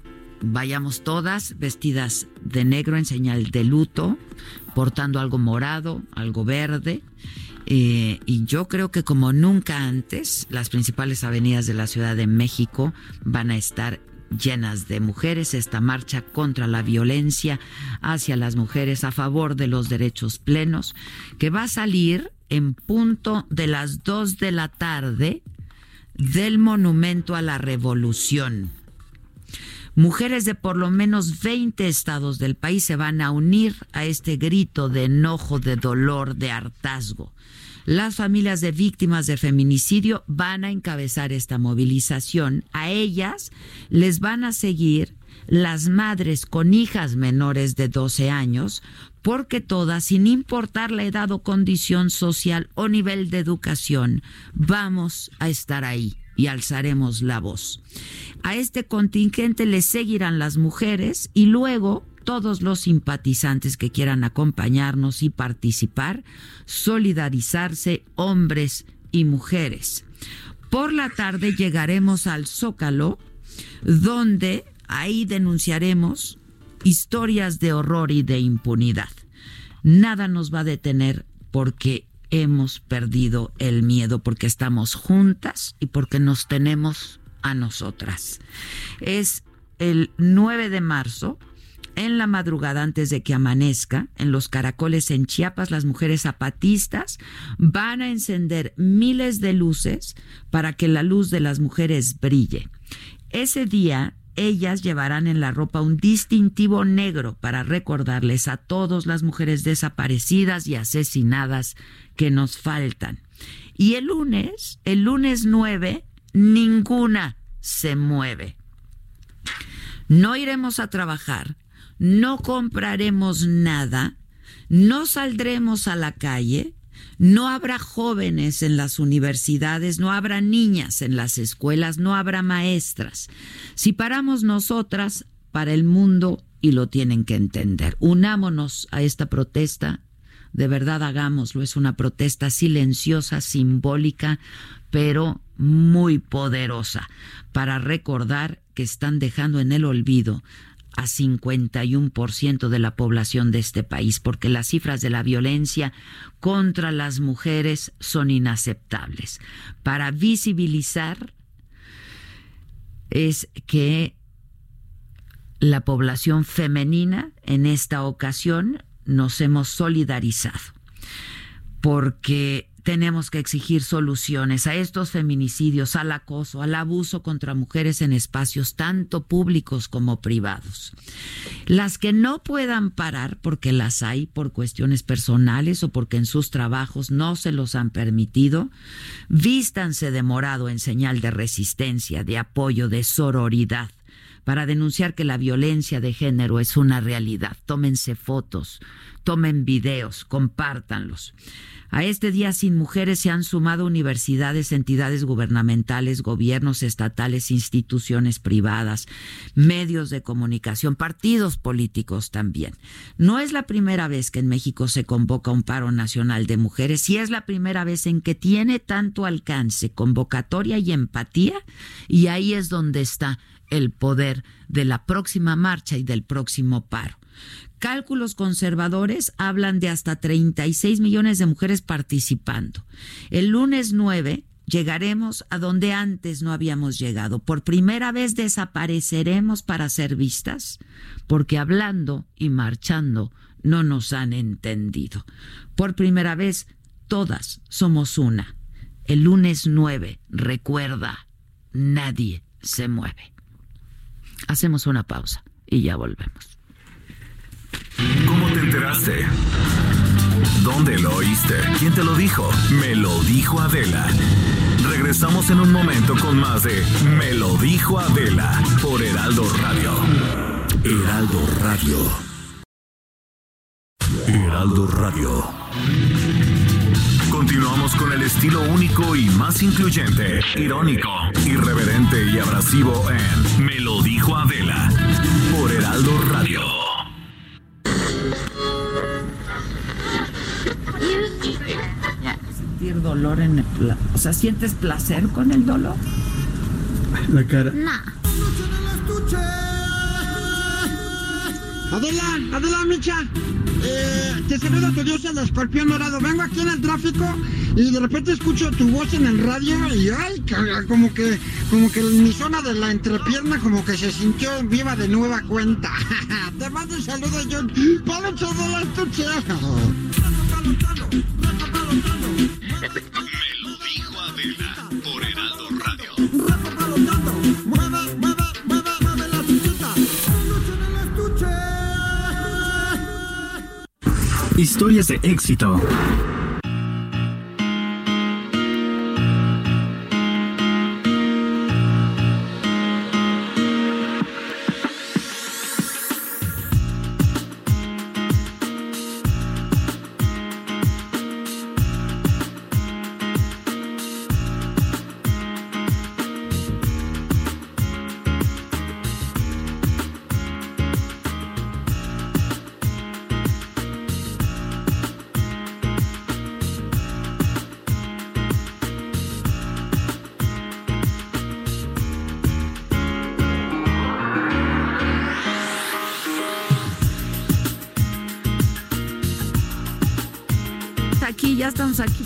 vayamos todas vestidas de negro en señal de luto, portando algo morado, algo verde. Eh, y yo creo que como nunca antes, las principales avenidas de la Ciudad de México van a estar llenas de mujeres, esta marcha contra la violencia hacia las mujeres a favor de los derechos plenos, que va a salir en punto de las 2 de la tarde del Monumento a la Revolución. Mujeres de por lo menos 20 estados del país se van a unir a este grito de enojo, de dolor, de hartazgo. Las familias de víctimas de feminicidio van a encabezar esta movilización. A ellas les van a seguir las madres con hijas menores de 12 años, porque todas, sin importar la edad o condición social o nivel de educación, vamos a estar ahí y alzaremos la voz. A este contingente le seguirán las mujeres y luego todos los simpatizantes que quieran acompañarnos y participar, solidarizarse hombres y mujeres. Por la tarde llegaremos al Zócalo, donde ahí denunciaremos historias de horror y de impunidad. Nada nos va a detener porque hemos perdido el miedo, porque estamos juntas y porque nos tenemos a nosotras. Es el 9 de marzo en la madrugada antes de que amanezca, en los caracoles en Chiapas, las mujeres zapatistas van a encender miles de luces para que la luz de las mujeres brille. Ese día ellas llevarán en la ropa un distintivo negro para recordarles a todas las mujeres desaparecidas y asesinadas que nos faltan. Y el lunes, el lunes 9, ninguna se mueve. No iremos a trabajar, no compraremos nada, no saldremos a la calle, no habrá jóvenes en las universidades, no habrá niñas en las escuelas, no habrá maestras. Si paramos nosotras, para el mundo y lo tienen que entender. Unámonos a esta protesta, de verdad hagámoslo, es una protesta silenciosa, simbólica, pero muy poderosa, para recordar que están dejando en el olvido a 51% de la población de este país, porque las cifras de la violencia contra las mujeres son inaceptables. Para visibilizar es que la población femenina en esta ocasión nos hemos solidarizado, porque tenemos que exigir soluciones a estos feminicidios, al acoso, al abuso contra mujeres en espacios tanto públicos como privados. Las que no puedan parar, porque las hay por cuestiones personales o porque en sus trabajos no se los han permitido, vístanse de morado en señal de resistencia, de apoyo, de sororidad para denunciar que la violencia de género es una realidad. Tómense fotos, tomen videos, compártanlos. A este Día Sin Mujeres se han sumado universidades, entidades gubernamentales, gobiernos estatales, instituciones privadas, medios de comunicación, partidos políticos también. No es la primera vez que en México se convoca un paro nacional de mujeres y es la primera vez en que tiene tanto alcance, convocatoria y empatía y ahí es donde está el poder de la próxima marcha y del próximo paro. Cálculos conservadores hablan de hasta 36 millones de mujeres participando. El lunes 9 llegaremos a donde antes no habíamos llegado. Por primera vez desapareceremos para ser vistas, porque hablando y marchando no nos han entendido. Por primera vez todas somos una. El lunes 9, recuerda, nadie se mueve. Hacemos una pausa y ya volvemos. ¿Cómo te enteraste? ¿Dónde lo oíste? ¿Quién te lo dijo? Me lo dijo Adela. Regresamos en un momento con más de Me lo dijo Adela por Heraldo Radio. Heraldo Radio. Heraldo Radio. Continuamos con el estilo único y más incluyente, irónico, irreverente y abrasivo en lo dijo Adela por Heraldo Radio. sentir dolor en el O sea, ¿sientes placer con el dolor? La cara. No. Adela, Adela, Micha. Eh, te saluda tu dios el escorpión dorado. Vengo aquí en el tráfico y de repente escucho tu voz en el radio y ay, como que, como que mi zona de la entrepierna como que se sintió viva de nueva cuenta. te mando un saludo, John. Para todo el estuche. Historias de éxito.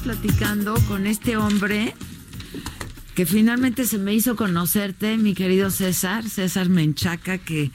Platicando con este hombre que finalmente se me hizo conocerte, mi querido César, César Menchaca, que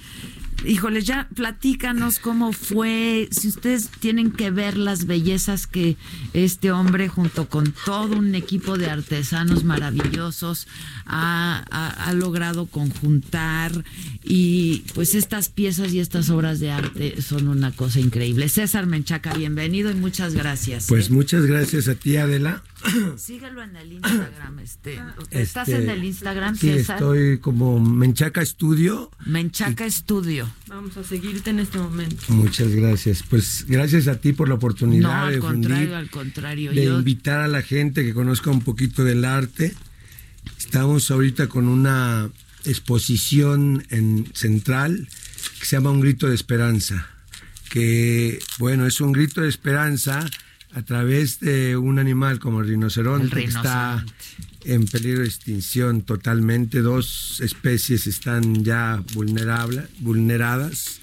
Híjole, ya platícanos cómo fue, si ustedes tienen que ver las bellezas que este hombre junto con todo un equipo de artesanos maravillosos ha, ha, ha logrado conjuntar y pues estas piezas y estas obras de arte son una cosa increíble. César Menchaca, bienvenido y muchas gracias. Pues ¿eh? muchas gracias a ti, Adela. Síguelo en el Instagram. Este, ¿Estás en el Instagram, sí, César? estoy como Menchaca Estudio. Menchaca Estudio. Vamos a seguirte en este momento. Muchas gracias. Pues gracias a ti por la oportunidad No, al de contrario, al contrario. de Yo- invitar a la gente que conozca un poquito del arte. Estamos ahorita con una exposición en Central que se llama Un grito de esperanza, que bueno, es un grito de esperanza a través de un animal como el rinoceronte, El que está en peligro de extinción totalmente. Dos especies están ya vulneradas,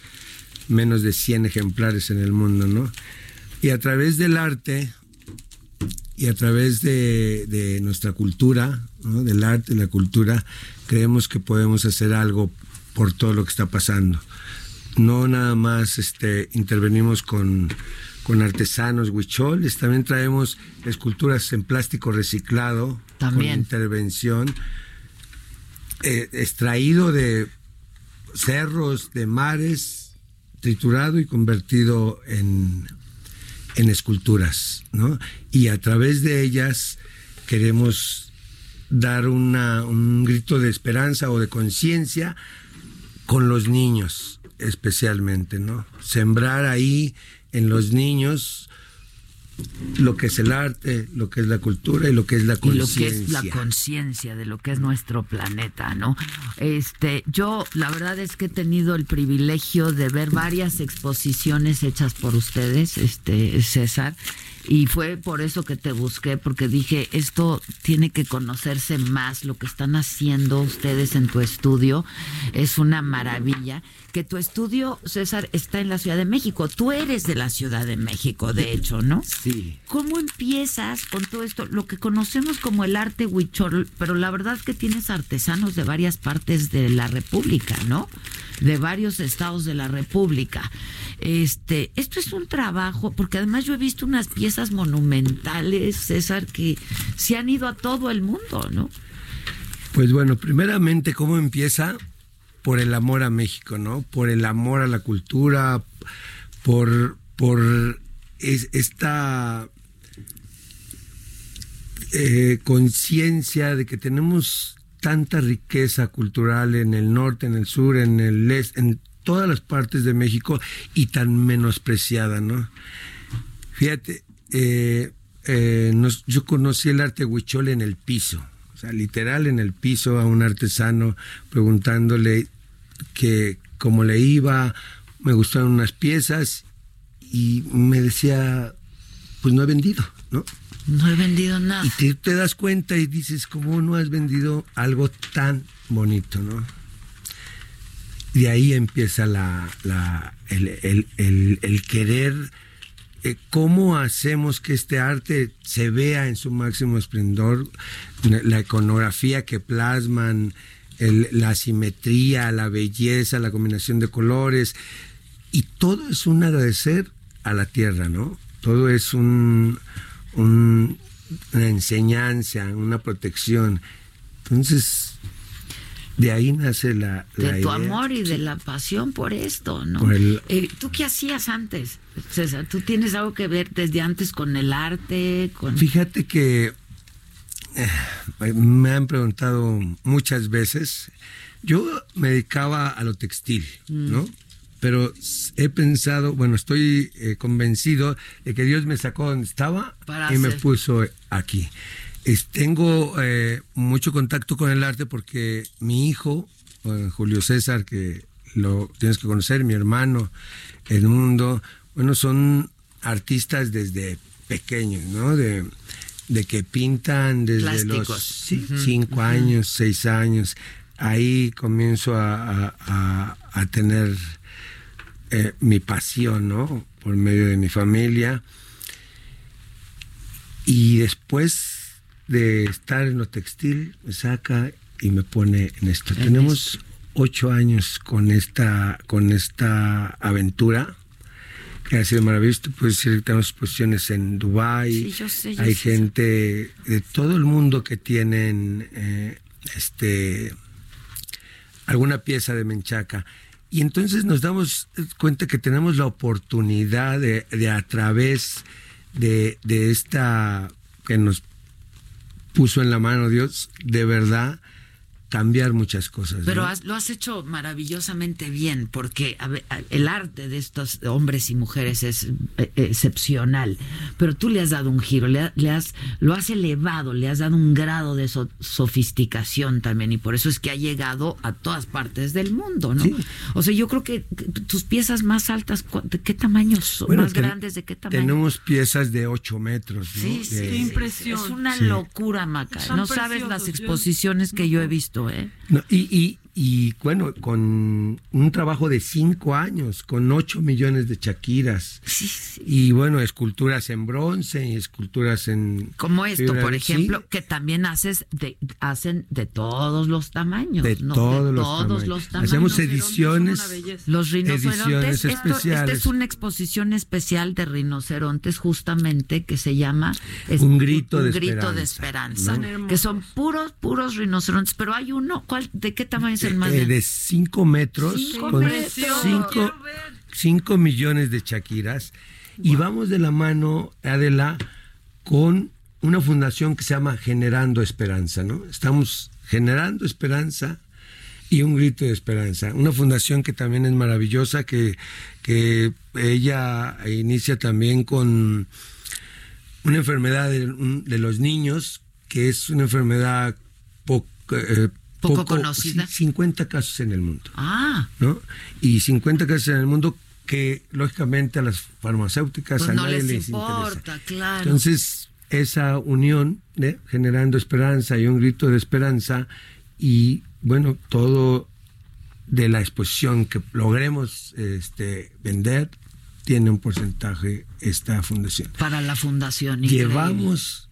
menos de 100 ejemplares en el mundo, ¿no? Y a través del arte y a través de, de nuestra cultura, ¿no? del arte y la cultura, creemos que podemos hacer algo por todo lo que está pasando. No nada más este, intervenimos con, con artesanos huicholes, también traemos esculturas en plástico reciclado, También. con intervención, eh, extraído de cerros, de mares, triturado y convertido en, en esculturas, ¿no? Y a través de ellas queremos dar una, un grito de esperanza o de conciencia con los niños, especialmente, ¿no? Sembrar ahí en los niños lo que es el arte, lo que es la cultura y lo que es la y lo que es la conciencia. conciencia de lo que es nuestro planeta, ¿no? Este, yo la verdad es que he tenido el privilegio de ver varias exposiciones hechas por ustedes, este César, y fue por eso que te busqué porque dije, esto tiene que conocerse más lo que están haciendo ustedes en tu estudio, es una maravilla. Que tu estudio, César, está en la Ciudad de México. Tú eres de la Ciudad de México, de hecho, ¿no? Sí. ¿Cómo empiezas con todo esto? Lo que conocemos como el arte huichol, pero la verdad es que tienes artesanos de varias partes de la República, ¿no? De varios estados de la República. Este, esto es un trabajo, porque además yo he visto unas piezas monumentales, César, que se han ido a todo el mundo, ¿no? Pues bueno, primeramente, ¿cómo empieza? Por el amor a México, ¿no? Por el amor a la cultura, por, por es- esta eh, conciencia de que tenemos tanta riqueza cultural en el norte, en el sur, en el este, en todas las partes de México y tan menospreciada, ¿no? Fíjate, eh, eh, nos- yo conocí el arte huichol en el piso, o sea, literal en el piso a un artesano preguntándole que cómo le iba, me gustaron unas piezas y me decía, pues no he vendido, ¿no? No he vendido nada. Y te, te das cuenta y dices, ¿cómo no has vendido algo tan bonito, no? De ahí empieza la, la- el, el- el- el querer cómo hacemos que este arte se vea en su máximo esplendor, la iconografía que plasman, la simetría, la belleza, la combinación de colores, y todo es un agradecer a la tierra, ¿no? Todo es un, una enseñanza, una protección. Entonces, de ahí nace la, de tu amor y de la pasión por esto, ¿no? Eh, ¿Tú qué hacías antes, César? ¿Tú tienes algo que ver desde antes con el arte? Con... Fíjate que eh, me han preguntado muchas veces. Yo me dedicaba a lo textil, mm. ¿no? Pero he pensado, bueno, estoy eh, convencido de que Dios me sacó donde estaba y me puso aquí tengo eh, mucho contacto con el arte porque mi hijo, Julio César, que lo tienes que conocer, mi hermano, el mundo, bueno, son artistas desde pequeños, ¿no? De, que pintan desde los cinco años, seis años. Ahí comienzo a, tener eh, mi pasión, ¿no? Por medio de mi familia. Y después de estar en lo textil, me saca y me pone en esto. Tenemos ocho años con esta, con esta aventura que ha sido maravilloso. Puedes decir que tenemos exposiciones en Dubái. Hay gente de todo el mundo que tienen eh, este alguna pieza de menchaca. Y entonces nos damos cuenta que tenemos la oportunidad de, de a través de, de esta que nos puso en la mano Dios, de verdad cambiar muchas cosas. Pero lo has hecho maravillosamente bien, porque el arte de estos hombres y mujeres es eh, excepcional, pero tú le has dado un giro, le, has, lo has elevado, le has dado un grado de sofisticación también, y por eso es que ha llegado a todas partes del mundo, ¿no? O sea, yo creo que tus piezas más altas, ¿de qué tamaño son? ¿Más grandes de qué tamaño? Tenemos piezas de 8 metros, ¿no? Sí, sí, impresión. Es una locura, Maca. No sabes las exposiciones que yo he visto ¿eh? y, y bueno, con un trabajo de cinco años, con ocho millones de chaquiras. Y bueno, esculturas en bronce y esculturas en... Como esto, por ejemplo, que también haces de, hacen de todos los tamaños. De, todos, los, tamaños. Hacemos ediciones. Los rinocerontes. esta es una exposición especial de rinocerontes justamente que se llama... un grito, de, grito esperanza, de esperanza. Que son puros, puros rinocerontes. Pero hay uno, ¿cuál, ¿de qué tamaño es eh, de 5 metros, con 5 millones de chaquiras. Y vamos de la mano, Adela, con una fundación que se llama Generando Esperanza, ¿no? Estamos generando esperanza y un grito de esperanza. Una fundación que también es maravillosa, que, que ella inicia también con una enfermedad de, los niños, que es una enfermedad poco, eh, poco, conocida. 50 casos en el mundo. Ah. ¿no? Y 50 casos en el mundo que lógicamente a las farmacéuticas pues a nadie les, importa, claro. Entonces, esa unión de generando esperanza y un grito de esperanza y bueno, todo de la exposición que logremos este, vender tiene un porcentaje esta fundación. Para la fundación. Llevamos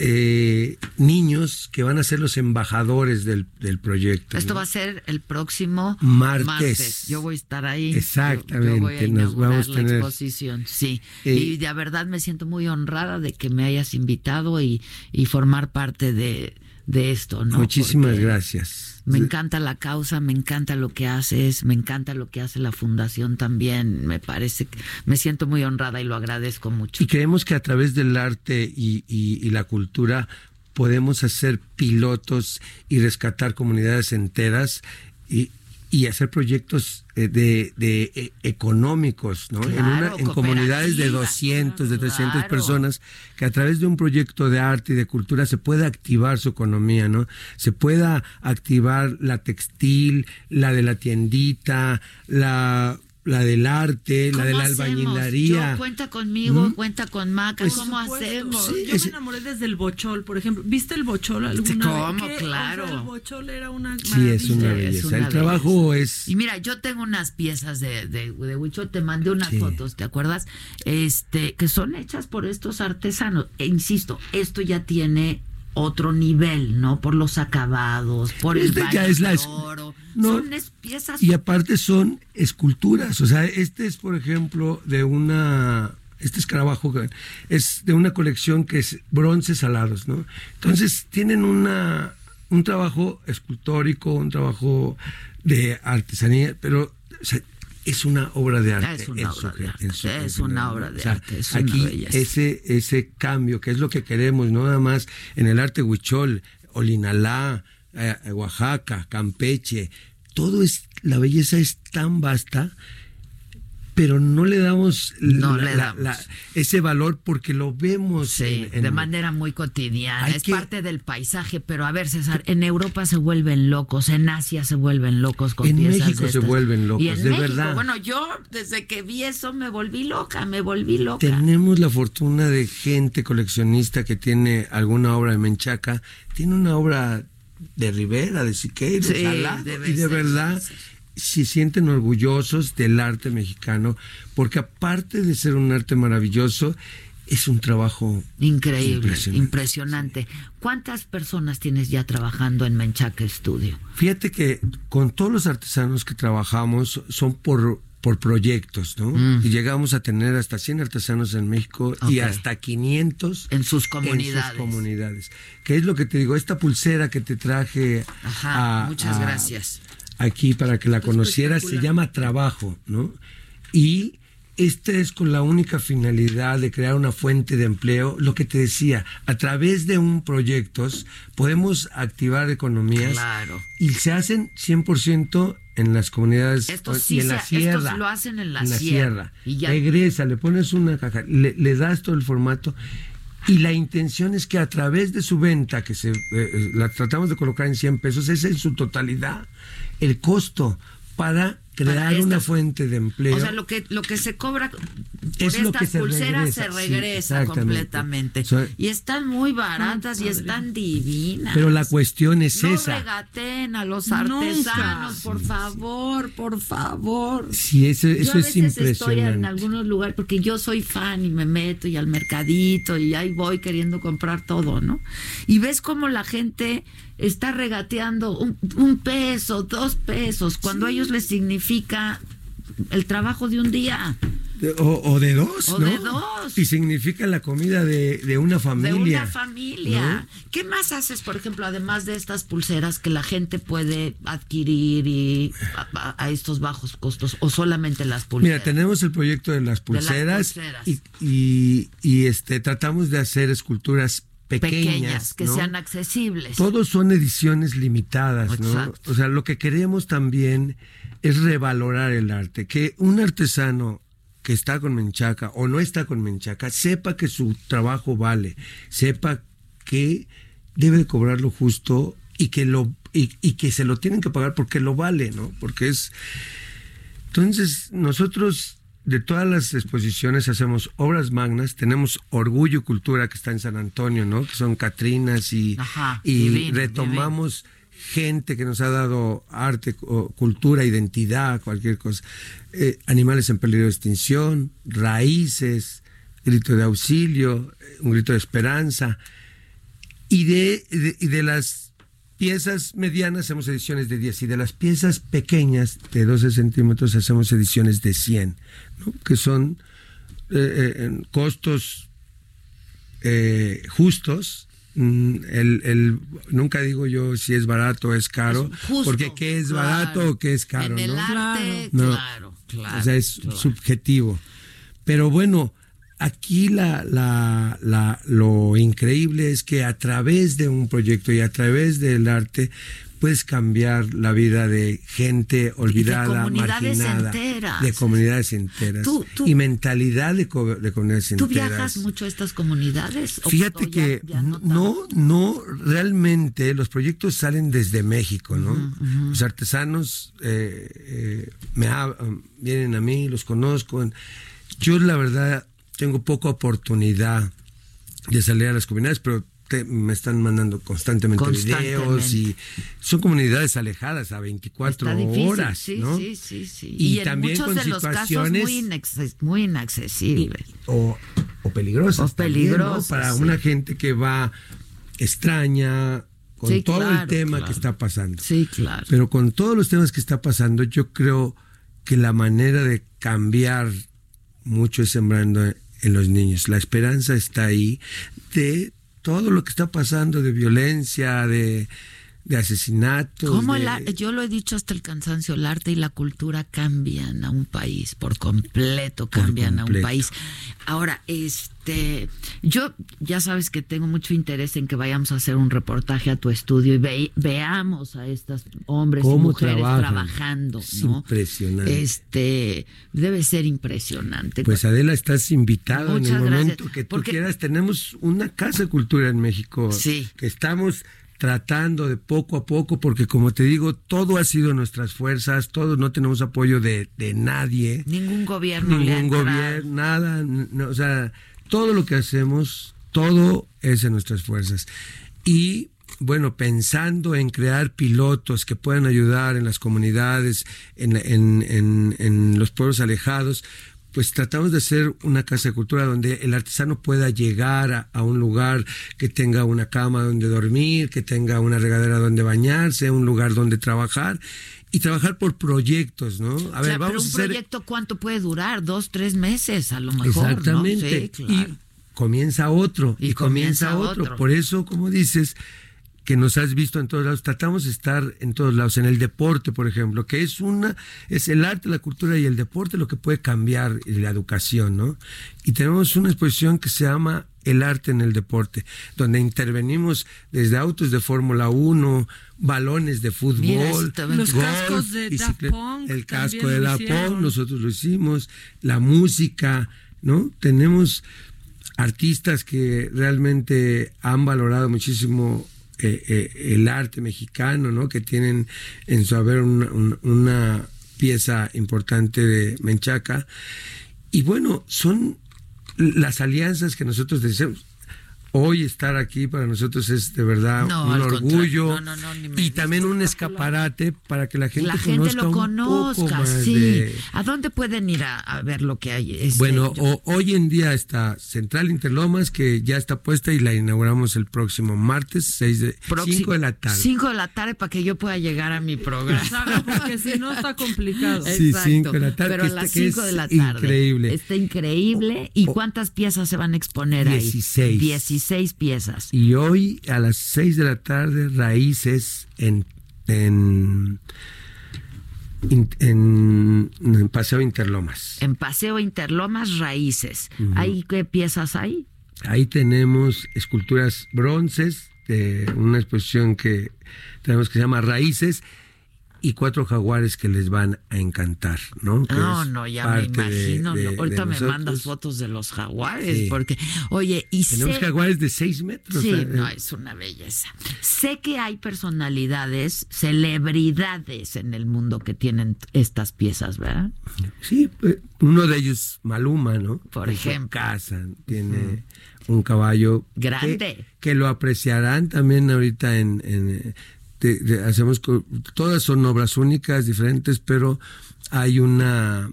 eh, niños que van a ser los embajadores del, proyecto. Esto va a ser el próximo martes. Yo voy a estar ahí. Exactamente. Nos vamos a tener... la exposición. Sí. Eh, y de verdad me siento muy honrada de que me hayas invitado y, y formar parte de, de esto, ¿no? Muchísimas gracias. Me encanta la causa, me encanta lo que haces, me encanta lo que hace la fundación también. Me parece que me siento muy honrada y lo agradezco mucho. Y creemos que a través del arte y, y la cultura podemos hacer pilotos y rescatar comunidades enteras y, y hacer proyectos eh, de, de, eh, económicos, ¿no? en, una, en comunidades de 200, de 300 personas, que a través de un proyecto de arte y de cultura se pueda activar su economía, ¿no? Se pueda activar la textil, la de la tiendita, la la del arte, la de la albañilería. cuenta conmigo, cuenta con Maca, pues, ¿cómo hacemos? yo me enamoré desde el bochol, por ejemplo. ¿Viste el bochol alguna ¿Cómo? Claro. el bochol era una Sí, es una belleza. el trabajo es... Y mira, yo tengo unas piezas de, de, de huichol, te mandé unas fotos, ¿te acuerdas? Este, que son hechas por estos artesanos. E insisto, esto ya tiene otro nivel, ¿no? Por los acabados, por el ya es la oro. son piezas. Y aparte son esculturas. O sea, este es, por ejemplo, de una. Este escarabajo es de una colección que es bronces alados, ¿no? Entonces tienen una, un trabajo escultórico, un trabajo de artesanía, pero es una obra de arte. Es una obra de arte. es una obra de arte. aquí ese, ese cambio, que es lo que queremos, no nada más en el arte huichol, Olinalá, eh, Oaxaca, Campeche, todo es, la belleza es tan vasta pero no le damos, ese valor porque lo vemos de manera muy cotidiana. Es parte del paisaje, pero a ver, César, en Europa se vuelven locos, en Asia se vuelven locos con en México se vuelven locos, y en de México, verdad. Bueno, yo desde que vi eso me volví loca, me volví loca. Tenemos la fortuna de gente coleccionista que tiene alguna obra de Menchaca, tiene una obra de Rivera, de Siqueiros, y de verdad se sienten orgullosos del arte mexicano, porque aparte de ser un arte maravilloso, es un trabajo increíble, impresionante. ¿Cuántas personas tienes ya trabajando en Menchaca Studio? Fíjate que con todos los artesanos que trabajamos son por por proyectos, ¿no? Mm. Y llegamos a tener hasta 100 artesanos en México y hasta 500 en sus comunidades. En sus comunidades. ¿Qué es lo que te digo? Esta pulsera que te traje. Ajá, muchas gracias aquí para que la conocieras, se llama Trabajo, ¿no? Y este es con la única finalidad de crear una fuente de empleo. Lo que te decía, a través de un proyecto podemos activar economías claro. y se hacen 100% en las comunidades y en la sierra. Estos lo hacen en la, sierra. Y ya... Regresa, le pones una caja, le, le das todo el formato y la intención es que a través de su venta, que se, eh, eh, la tratamos de colocar en 100 pesos, es en su totalidad el costo para crear una fuente de empleo. O sea, lo que lo que se cobra por estas pulseras se regresa completamente. y están muy baratas y están divinas. Pero la cuestión es no esa. regaten a los artesanos, por favor, por favor. Sí, eso, eso yo a es impresionante. Estoy en algunos lugares porque yo soy fan y me meto y al mercadito y ahí voy queriendo comprar todo, ¿no? Y ves cómo la gente está regateando un, peso, dos pesos, cuando a ellos les significa el trabajo de un día. o, de dos, o de dos. Y significa la comida de, una familia. De una familia. ¿Qué más haces, por ejemplo, además de estas pulseras que la gente puede adquirir y a, estos bajos costos o solamente las pulseras? Mira, tenemos el proyecto de las pulseras, Y, y, este tratamos de hacer esculturas pequeñas, que sean accesibles. Todos son ediciones limitadas, ¿no? O sea, lo que queremos también es revalorar el arte, que un artesano que está con Menchaca o no está con Menchaca sepa que su trabajo vale, sepa que debe cobrar lo justo y que lo y, y que se lo tienen que pagar porque lo vale, ¿no? Porque es entonces nosotros de todas las exposiciones hacemos obras magnas, tenemos Orgullo y Cultura que está en San Antonio, ¿no? Que son Catrinas y, y retomamos gente que nos ha dado arte, cultura, identidad, cualquier cosa. Eh, animales en peligro de extinción, raíces, grito de auxilio, un grito de esperanza. Y de, y de las piezas medianas hacemos ediciones de 10 y de las piezas pequeñas de 12 centímetros hacemos ediciones de 100, que son eh, eh, costos eh, justos. Mm, el, nunca digo yo si es barato o es caro, porque qué es barato o qué es caro. En el arte, claro, claro. O sea, es subjetivo. Pero bueno, Aquí la, la, la, lo increíble es que a través de un proyecto y a través del arte puedes cambiar la vida de gente olvidada, de comunidades marginada, enteras. de comunidades enteras Tú- tú- y mentalidad de, co- de comunidades ¿Tú enteras. viajas mucho a estas comunidades? ¿O- Fíjate o que ya no no, no, realmente los proyectos salen desde México, ¿no? Los artesanos eh, eh, me hab- vienen a mí, los conozco. Yo la verdad tengo poca oportunidad de salir a las comunidades, pero te- me están mandando constantemente, Constantemente. videos y son comunidades alejadas a 24 Está difícil, horas, sí, ¿no? sí, sí, sí. Y, Y, en también muchos con de los casos situaciones muy, inaccesibles. o, o peligrosas. O también, ¿no? peligrosas, Para sí. una gente que va extraña con Sí, todo el claro, tema claro. que está pasando. Sí, claro. Pero con todos los temas que está pasando, yo creo que la manera de cambiar mucho es sembrando en los niños. La esperanza está ahí de todo lo que está pasando, de violencia, de, de asesinatos. ¿Cómo de- el ar- yo lo he dicho hasta el cansancio, el arte y la cultura cambian a un país, por completo cambian a un país. Ahora, este, yo ya sabes que tengo mucho interés en que vayamos a hacer un reportaje a tu estudio y ve- veamos a estos hombres y ¿Cómo mujeres trabajan? trabajando, Es ¿no? impresionante. Este, debe ser impresionante. Pues Adela, estás invitado en el gracias, momento que tú porque- quieras. Tenemos una casa de cultura en México Sí. que estamos tratando de poco a poco, porque como te digo, todo ha sido nuestras fuerzas, todos no tenemos apoyo de, de nadie, Ningún gobierno ningún gobierno, nada, no, o sea, todo lo que hacemos, todo es en nuestras fuerzas. Y bueno, pensando en crear pilotos que puedan ayudar en las comunidades, en, en- en- en los pueblos alejados, pues tratamos de hacer una casa de cultura donde el artesano pueda llegar a, a un lugar que tenga una cama donde dormir, que tenga una regadera donde bañarse, un lugar donde trabajar y trabajar por proyectos, ¿no? A O ver, sea, pero vamos un a hacer proyecto cuánto puede durar, dos, tres meses a lo mejor. ¿no? Exactamente. Sí, claro. Y comienza otro, y, Y comienza, comienza otro. otro. Por eso, como dices, que nos has visto en todos lados, tratamos de estar en todos lados, en el deporte, por ejemplo, que es una, es el arte, la cultura y el deporte lo que puede cambiar la educación, ¿no? Y tenemos una exposición que se llama El arte en el deporte, donde intervenimos desde autos de Fórmula 1, balones de fútbol, Mira, Los golf, cascos de Punk el casco de hicieron. Punk, nosotros lo hicimos, la música, ¿no? Tenemos artistas que realmente han valorado muchísimo eh, eh, el arte mexicano, ¿no? Que tienen en su haber una, un- una pieza importante de Menchaca. Y bueno, son las alianzas que nosotros deseamos. Hoy estar aquí para nosotros es de verdad No, un orgullo. No, no, y también un escaparate para que la gente la gente conozca lo un conozca, poco más sí. de, ¿A dónde pueden ir a, a ver lo que hay? Este, bueno, yo- o- hoy en día está Central Interlomas, que ya está puesta y la inauguramos el próximo martes, 6 de, próximo- 5 de la tarde. Cinco de la tarde para que yo pueda llegar a mi programa. Exacto, porque si no está complicado. Sí, Exacto, cinco de la tarde, Pero que a las este- que 5 de la tarde. increíble. Está increíble. ¿Y cuántas piezas se van a exponer ahí? 16. 16 piezas. Y hoy a las 6 de la tarde, Raíces en, en, in- en- en Paseo Interlomas. En Paseo Interlomas, Raíces. Ujú. ¿Hay qué piezas hay? Ahí tenemos esculturas bronces de una exposición que tenemos que se llama Raíces y cuatro jaguares que les van a encantar, ¿no? Que No, es no, ya me de- imagino. de- de Ahorita me mandas fotos de los jaguares, Sí. porque, oye, y Tenemos sé- jaguares de 6 metros. Sí, eh, no, es una belleza. Sé que hay personalidades, celebridades en el mundo que tienen estas piezas, ¿verdad? Sí, pues, uno de ellos, Maluma, ¿no? Por ejemplo. casa tiene un caballo Grande. Que, que lo apreciarán también ahorita en... en, eh, de- de- hacemos todas son obras únicas, diferentes, pero hay una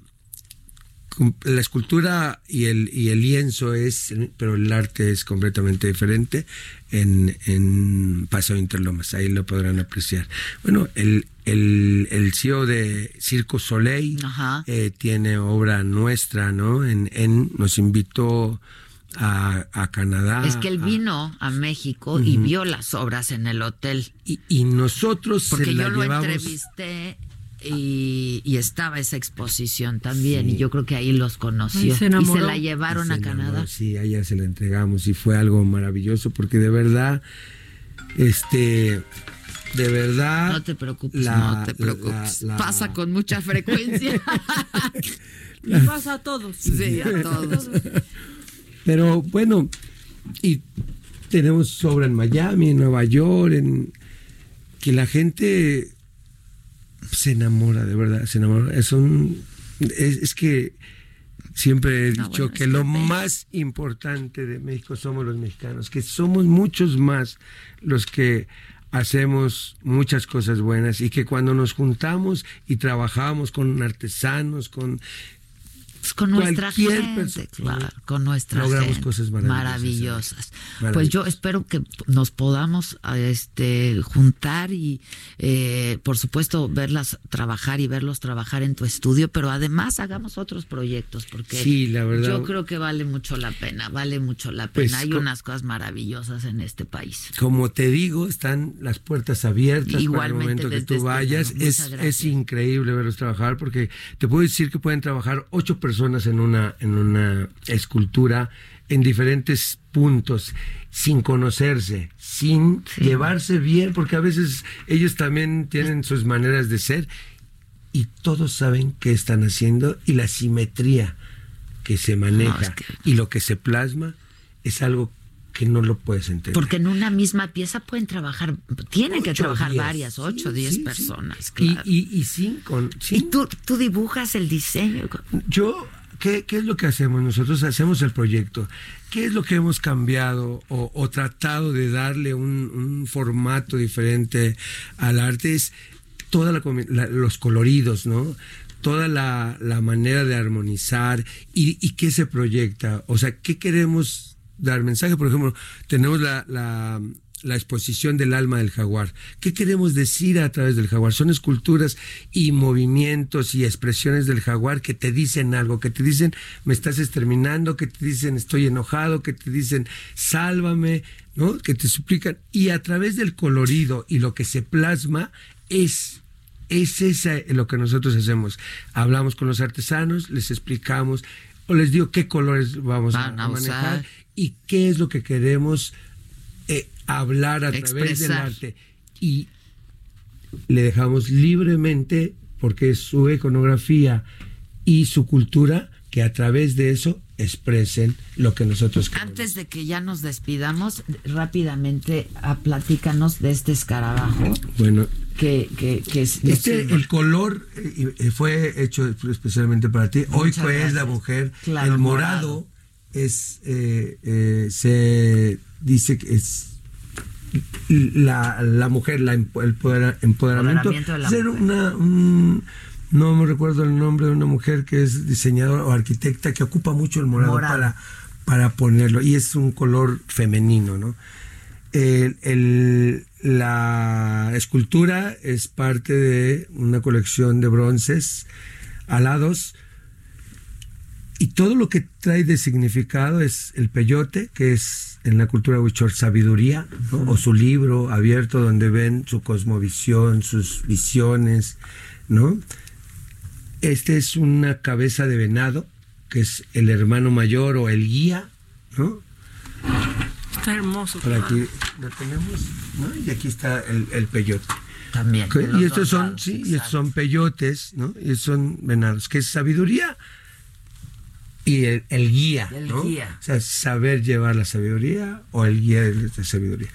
la escultura y el y el lienzo es pero el arte es completamente diferente en, en Paseo Interlomas ahí lo podrán apreciar. Bueno el el, el CEO de Circo Soleil eh, tiene obra nuestra no en, en nos invitó a, a Canadá es que él a- vino a México y vio las obras en el hotel. y, y nosotros se Porque la yo lo llevamos entrevisté y, y estaba esa exposición también. Sí. Y yo creo que ahí los conoció. Se y se la llevaron Se a enamoró, Canadá. Sí, a ella se la entregamos y fue algo maravilloso porque de verdad, este, de verdad. No te preocupes, no te preocupes. Pasa con mucha frecuencia. Y pasa a todos. Sí, a todos. Pero bueno, y tenemos obra en Miami, en Nueva York, en que la gente se enamora, de verdad, se enamora. Es un es, que siempre he dicho que lo más importante de México somos los mexicanos, que somos muchos más los que hacemos muchas cosas buenas y que cuando nos juntamos y trabajamos con artesanos, con pues, con nuestra gente, con nuestra logramos cosas maravillosas. Pues yo espero que nos podamos este juntar y eh, por supuesto verlas trabajar y verlos trabajar en tu estudio, pero además hagamos otros proyectos porque sí, la verdad, yo creo que vale mucho la pena, vale mucho la pena. Pues, Hay unas cosas maravillosas en este país. Como te digo, están las puertas abiertas para el momento que tú vayas. Es, es increíble verlos trabajar porque te puedo decir que pueden trabajar ocho personas personas en una, en una escultura en diferentes puntos, sin conocerse, sin llevarse bien, porque a veces ellos también tienen sus maneras de ser y todos saben qué están haciendo y la simetría que se maneja y lo que se plasma es algo que no lo puedes entender. Porque en una misma pieza pueden trabajar, tienen que trabajar varias, ocho, diez personas. Y, y, y cinco. Y tú, tú dibujas el diseño. Yo, ¿qué, ¿qué, es lo que hacemos? Nosotros hacemos el proyecto. ¿Qué es lo que hemos cambiado o, tratado de darle un, formato diferente al arte? Es toda los coloridos, ¿no? toda la, manera de armonizar y, y, qué se proyecta. O sea, ¿qué queremos dar mensaje. Por ejemplo, tenemos la, la, exposición del alma del jaguar. ¿Qué queremos decir a través del jaguar? Son esculturas y movimientos y expresiones del jaguar que te dicen algo, que te dicen me estás exterminando, que te dicen estoy enojado, que te dicen sálvame, ¿no? Que te suplican. Y a través del colorido y lo que se plasma es es esa lo que nosotros hacemos. Hablamos con los artesanos, les explicamos les digo qué colores vamos a, manejar y qué es lo que queremos eh, hablar a través del arte. Y le dejamos libremente, porque es su iconografía y su cultura, que a través de eso expresen lo que nosotros queremos. Antes de que ya nos despidamos, rápidamente a platícanos de este escarabajo. Bueno, que, que, que es, este, el color eh, fue hecho especialmente para ti. Hoy es la mujer, el morado es eh, eh, se dice que es la, la mujer, la, el empoderamiento. ser una, no me recuerdo el nombre de una mujer que es diseñadora o arquitecta que ocupa mucho el morado, para para ponerlo y es un color femenino, ¿no? La escultura es parte de una colección de bronces alados y todo lo que trae de significado es el peyote, que es en la cultura huichol sabiduría, o su libro abierto donde ven su cosmovisión, sus visiones, ¿no? Este es una cabeza de venado, que es el hermano mayor o el guía, ¿no? Está hermoso. Por aquí lo tenemos, ¿no? Y aquí está el, el peyote. También. Y estos son, sí, y estos son peyotes, ¿no? Y estos son venados, que es sabiduría y el, guía, ¿no? O sea, saber llevar la sabiduría o el guía de la sabiduría.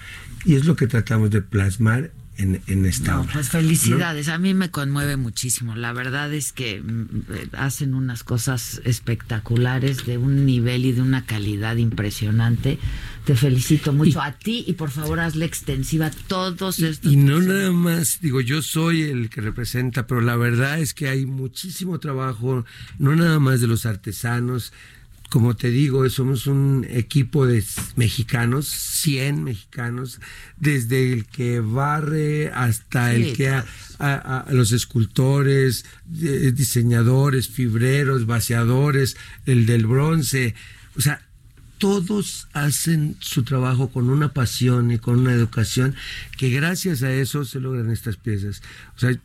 Y es lo que tratamos de plasmar en, en esta no, Pues felicidades, a mí me conmueve muchísimo. La verdad es que mm, hacen unas cosas espectaculares de un nivel y de una calidad impresionante. Te felicito mucho a ti y por favor hazle extensiva a todos estos. Y no nada más, digo, yo soy el que representa, pero la verdad es que hay muchísimo trabajo, no nada más de los artesanos, como te digo, somos un equipo de mexicanos, 100 mexicanos, desde el que barre hasta el que a, los escultores, diseñadores, fibreros, vaciadores, el del bronce, o sea, todos hacen su trabajo con una pasión y con una educación que gracias a eso se logran estas piezas. O sea,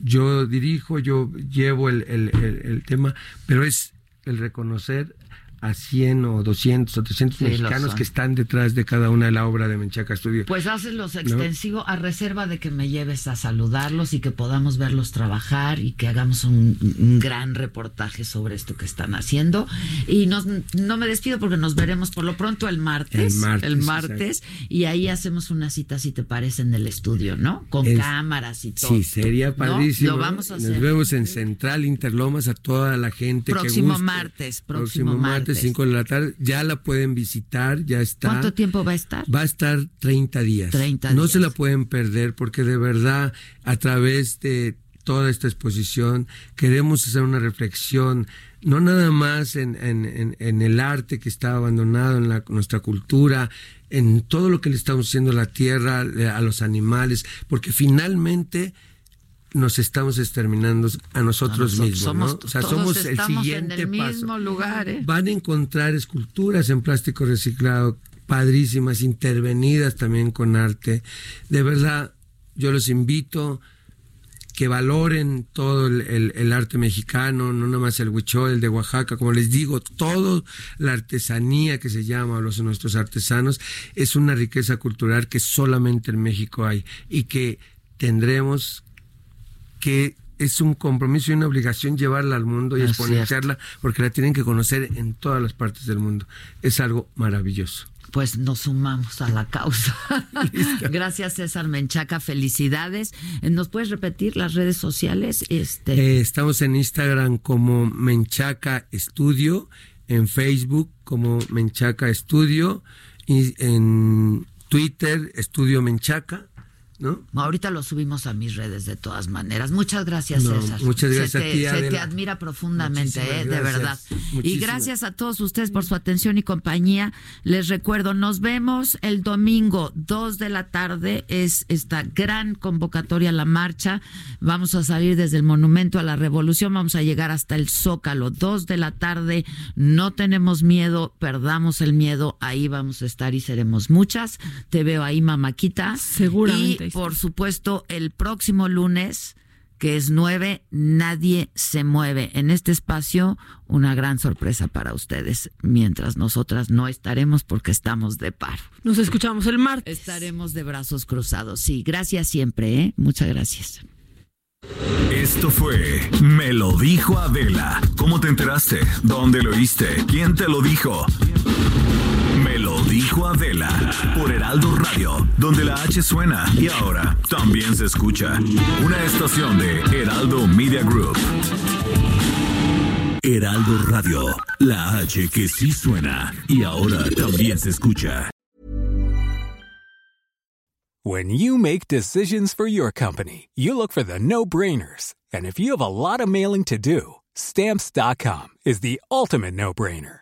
yo dirijo, yo llevo el tema, pero es el reconocer a 100 o 200 o 300 mexicanos que están detrás de cada una de la obra de Menchaca Studio. Pues los extensivo a reserva de que me lleves a saludarlos y que podamos verlos trabajar y que hagamos un, gran reportaje sobre esto que están haciendo. Y no me despido porque nos veremos por lo pronto el martes. El martes. y ahí hacemos una cita, si te parece, en el estudio, ¿no? Con cámaras y todo. Sí, sería padrísimo. Lo vamos a hacer. Nos vemos en Central Interlomas a toda la gente próximo que Martes, próximo, martes. 5 de la tarde. Ya la pueden visitar, ya está. ¿Cuánto tiempo va a estar? Va a estar 30 días. 30 no se la pueden perder porque de verdad a través de toda esta exposición queremos hacer una reflexión no nada más en, en, el arte que está abandonado, en la, nuestra cultura, en todo lo que le estamos haciendo a la tierra, a los animales, porque finalmente nos estamos exterminando a nosotros, mismos, ¿no? O sea, somos el siguiente paso. Lugar, ¿eh? Van a encontrar esculturas en plástico reciclado padrísimas, intervenidas también con arte. De verdad, yo los invito que valoren todo el, arte mexicano, no nada más el huichol, el de Oaxaca, como les digo, toda la artesanía que se llama los nuestros artesanos es una riqueza cultural que solamente en México hay y que tendremos que es un compromiso y una obligación llevarla al mundo y exponenciarla porque la tienen que conocer en todas las partes del mundo. Es algo maravilloso pues nos sumamos a la causa. Gracias César Menchaca, felicidades. ¿Nos puedes repetir las redes sociales? Este... Eh, estamos en Instagram como Menchaca Estudio, en Facebook como Menchaca Estudio y en Twitter Estudio Menchaca Ahorita lo subimos a mis redes de todas maneras. Muchas gracias, César. Muchas gracias se te, Se te admira profundamente, eh, de verdad. Y gracias a todos ustedes por su atención y compañía. Les recuerdo, nos vemos el domingo, 2 de la tarde. Es esta gran convocatoria a la marcha. Vamos a salir desde el Monumento a la Revolución. Vamos a llegar hasta el Zócalo, 2 de la tarde. No tenemos miedo, perdamos el miedo. Ahí vamos a estar y seremos muchas. Te veo ahí, mamáquita. Seguramente por supuesto, el próximo lunes, que es 9, nadie se mueve. En este espacio, una gran sorpresa para ustedes, mientras nosotras no estaremos porque estamos de paro. Nos escuchamos el martes. Estaremos de brazos cruzados. Sí, gracias siempre, ¿eh? Muchas gracias. Esto fue Me lo dijo Adela. ¿Cómo te enteraste? ¿Dónde lo oíste? ¿Quién te lo dijo? Dijo Adela por Heraldo Radio, donde la H suena y ahora también se escucha. Una estación de Heraldo Media Group. Heraldo Radio, la H que sí suena y ahora también se escucha. When you make decisions for your company, you look for the no-brainers. And if you have a lot of mailing to do, stamps.com is the ultimate no-brainer.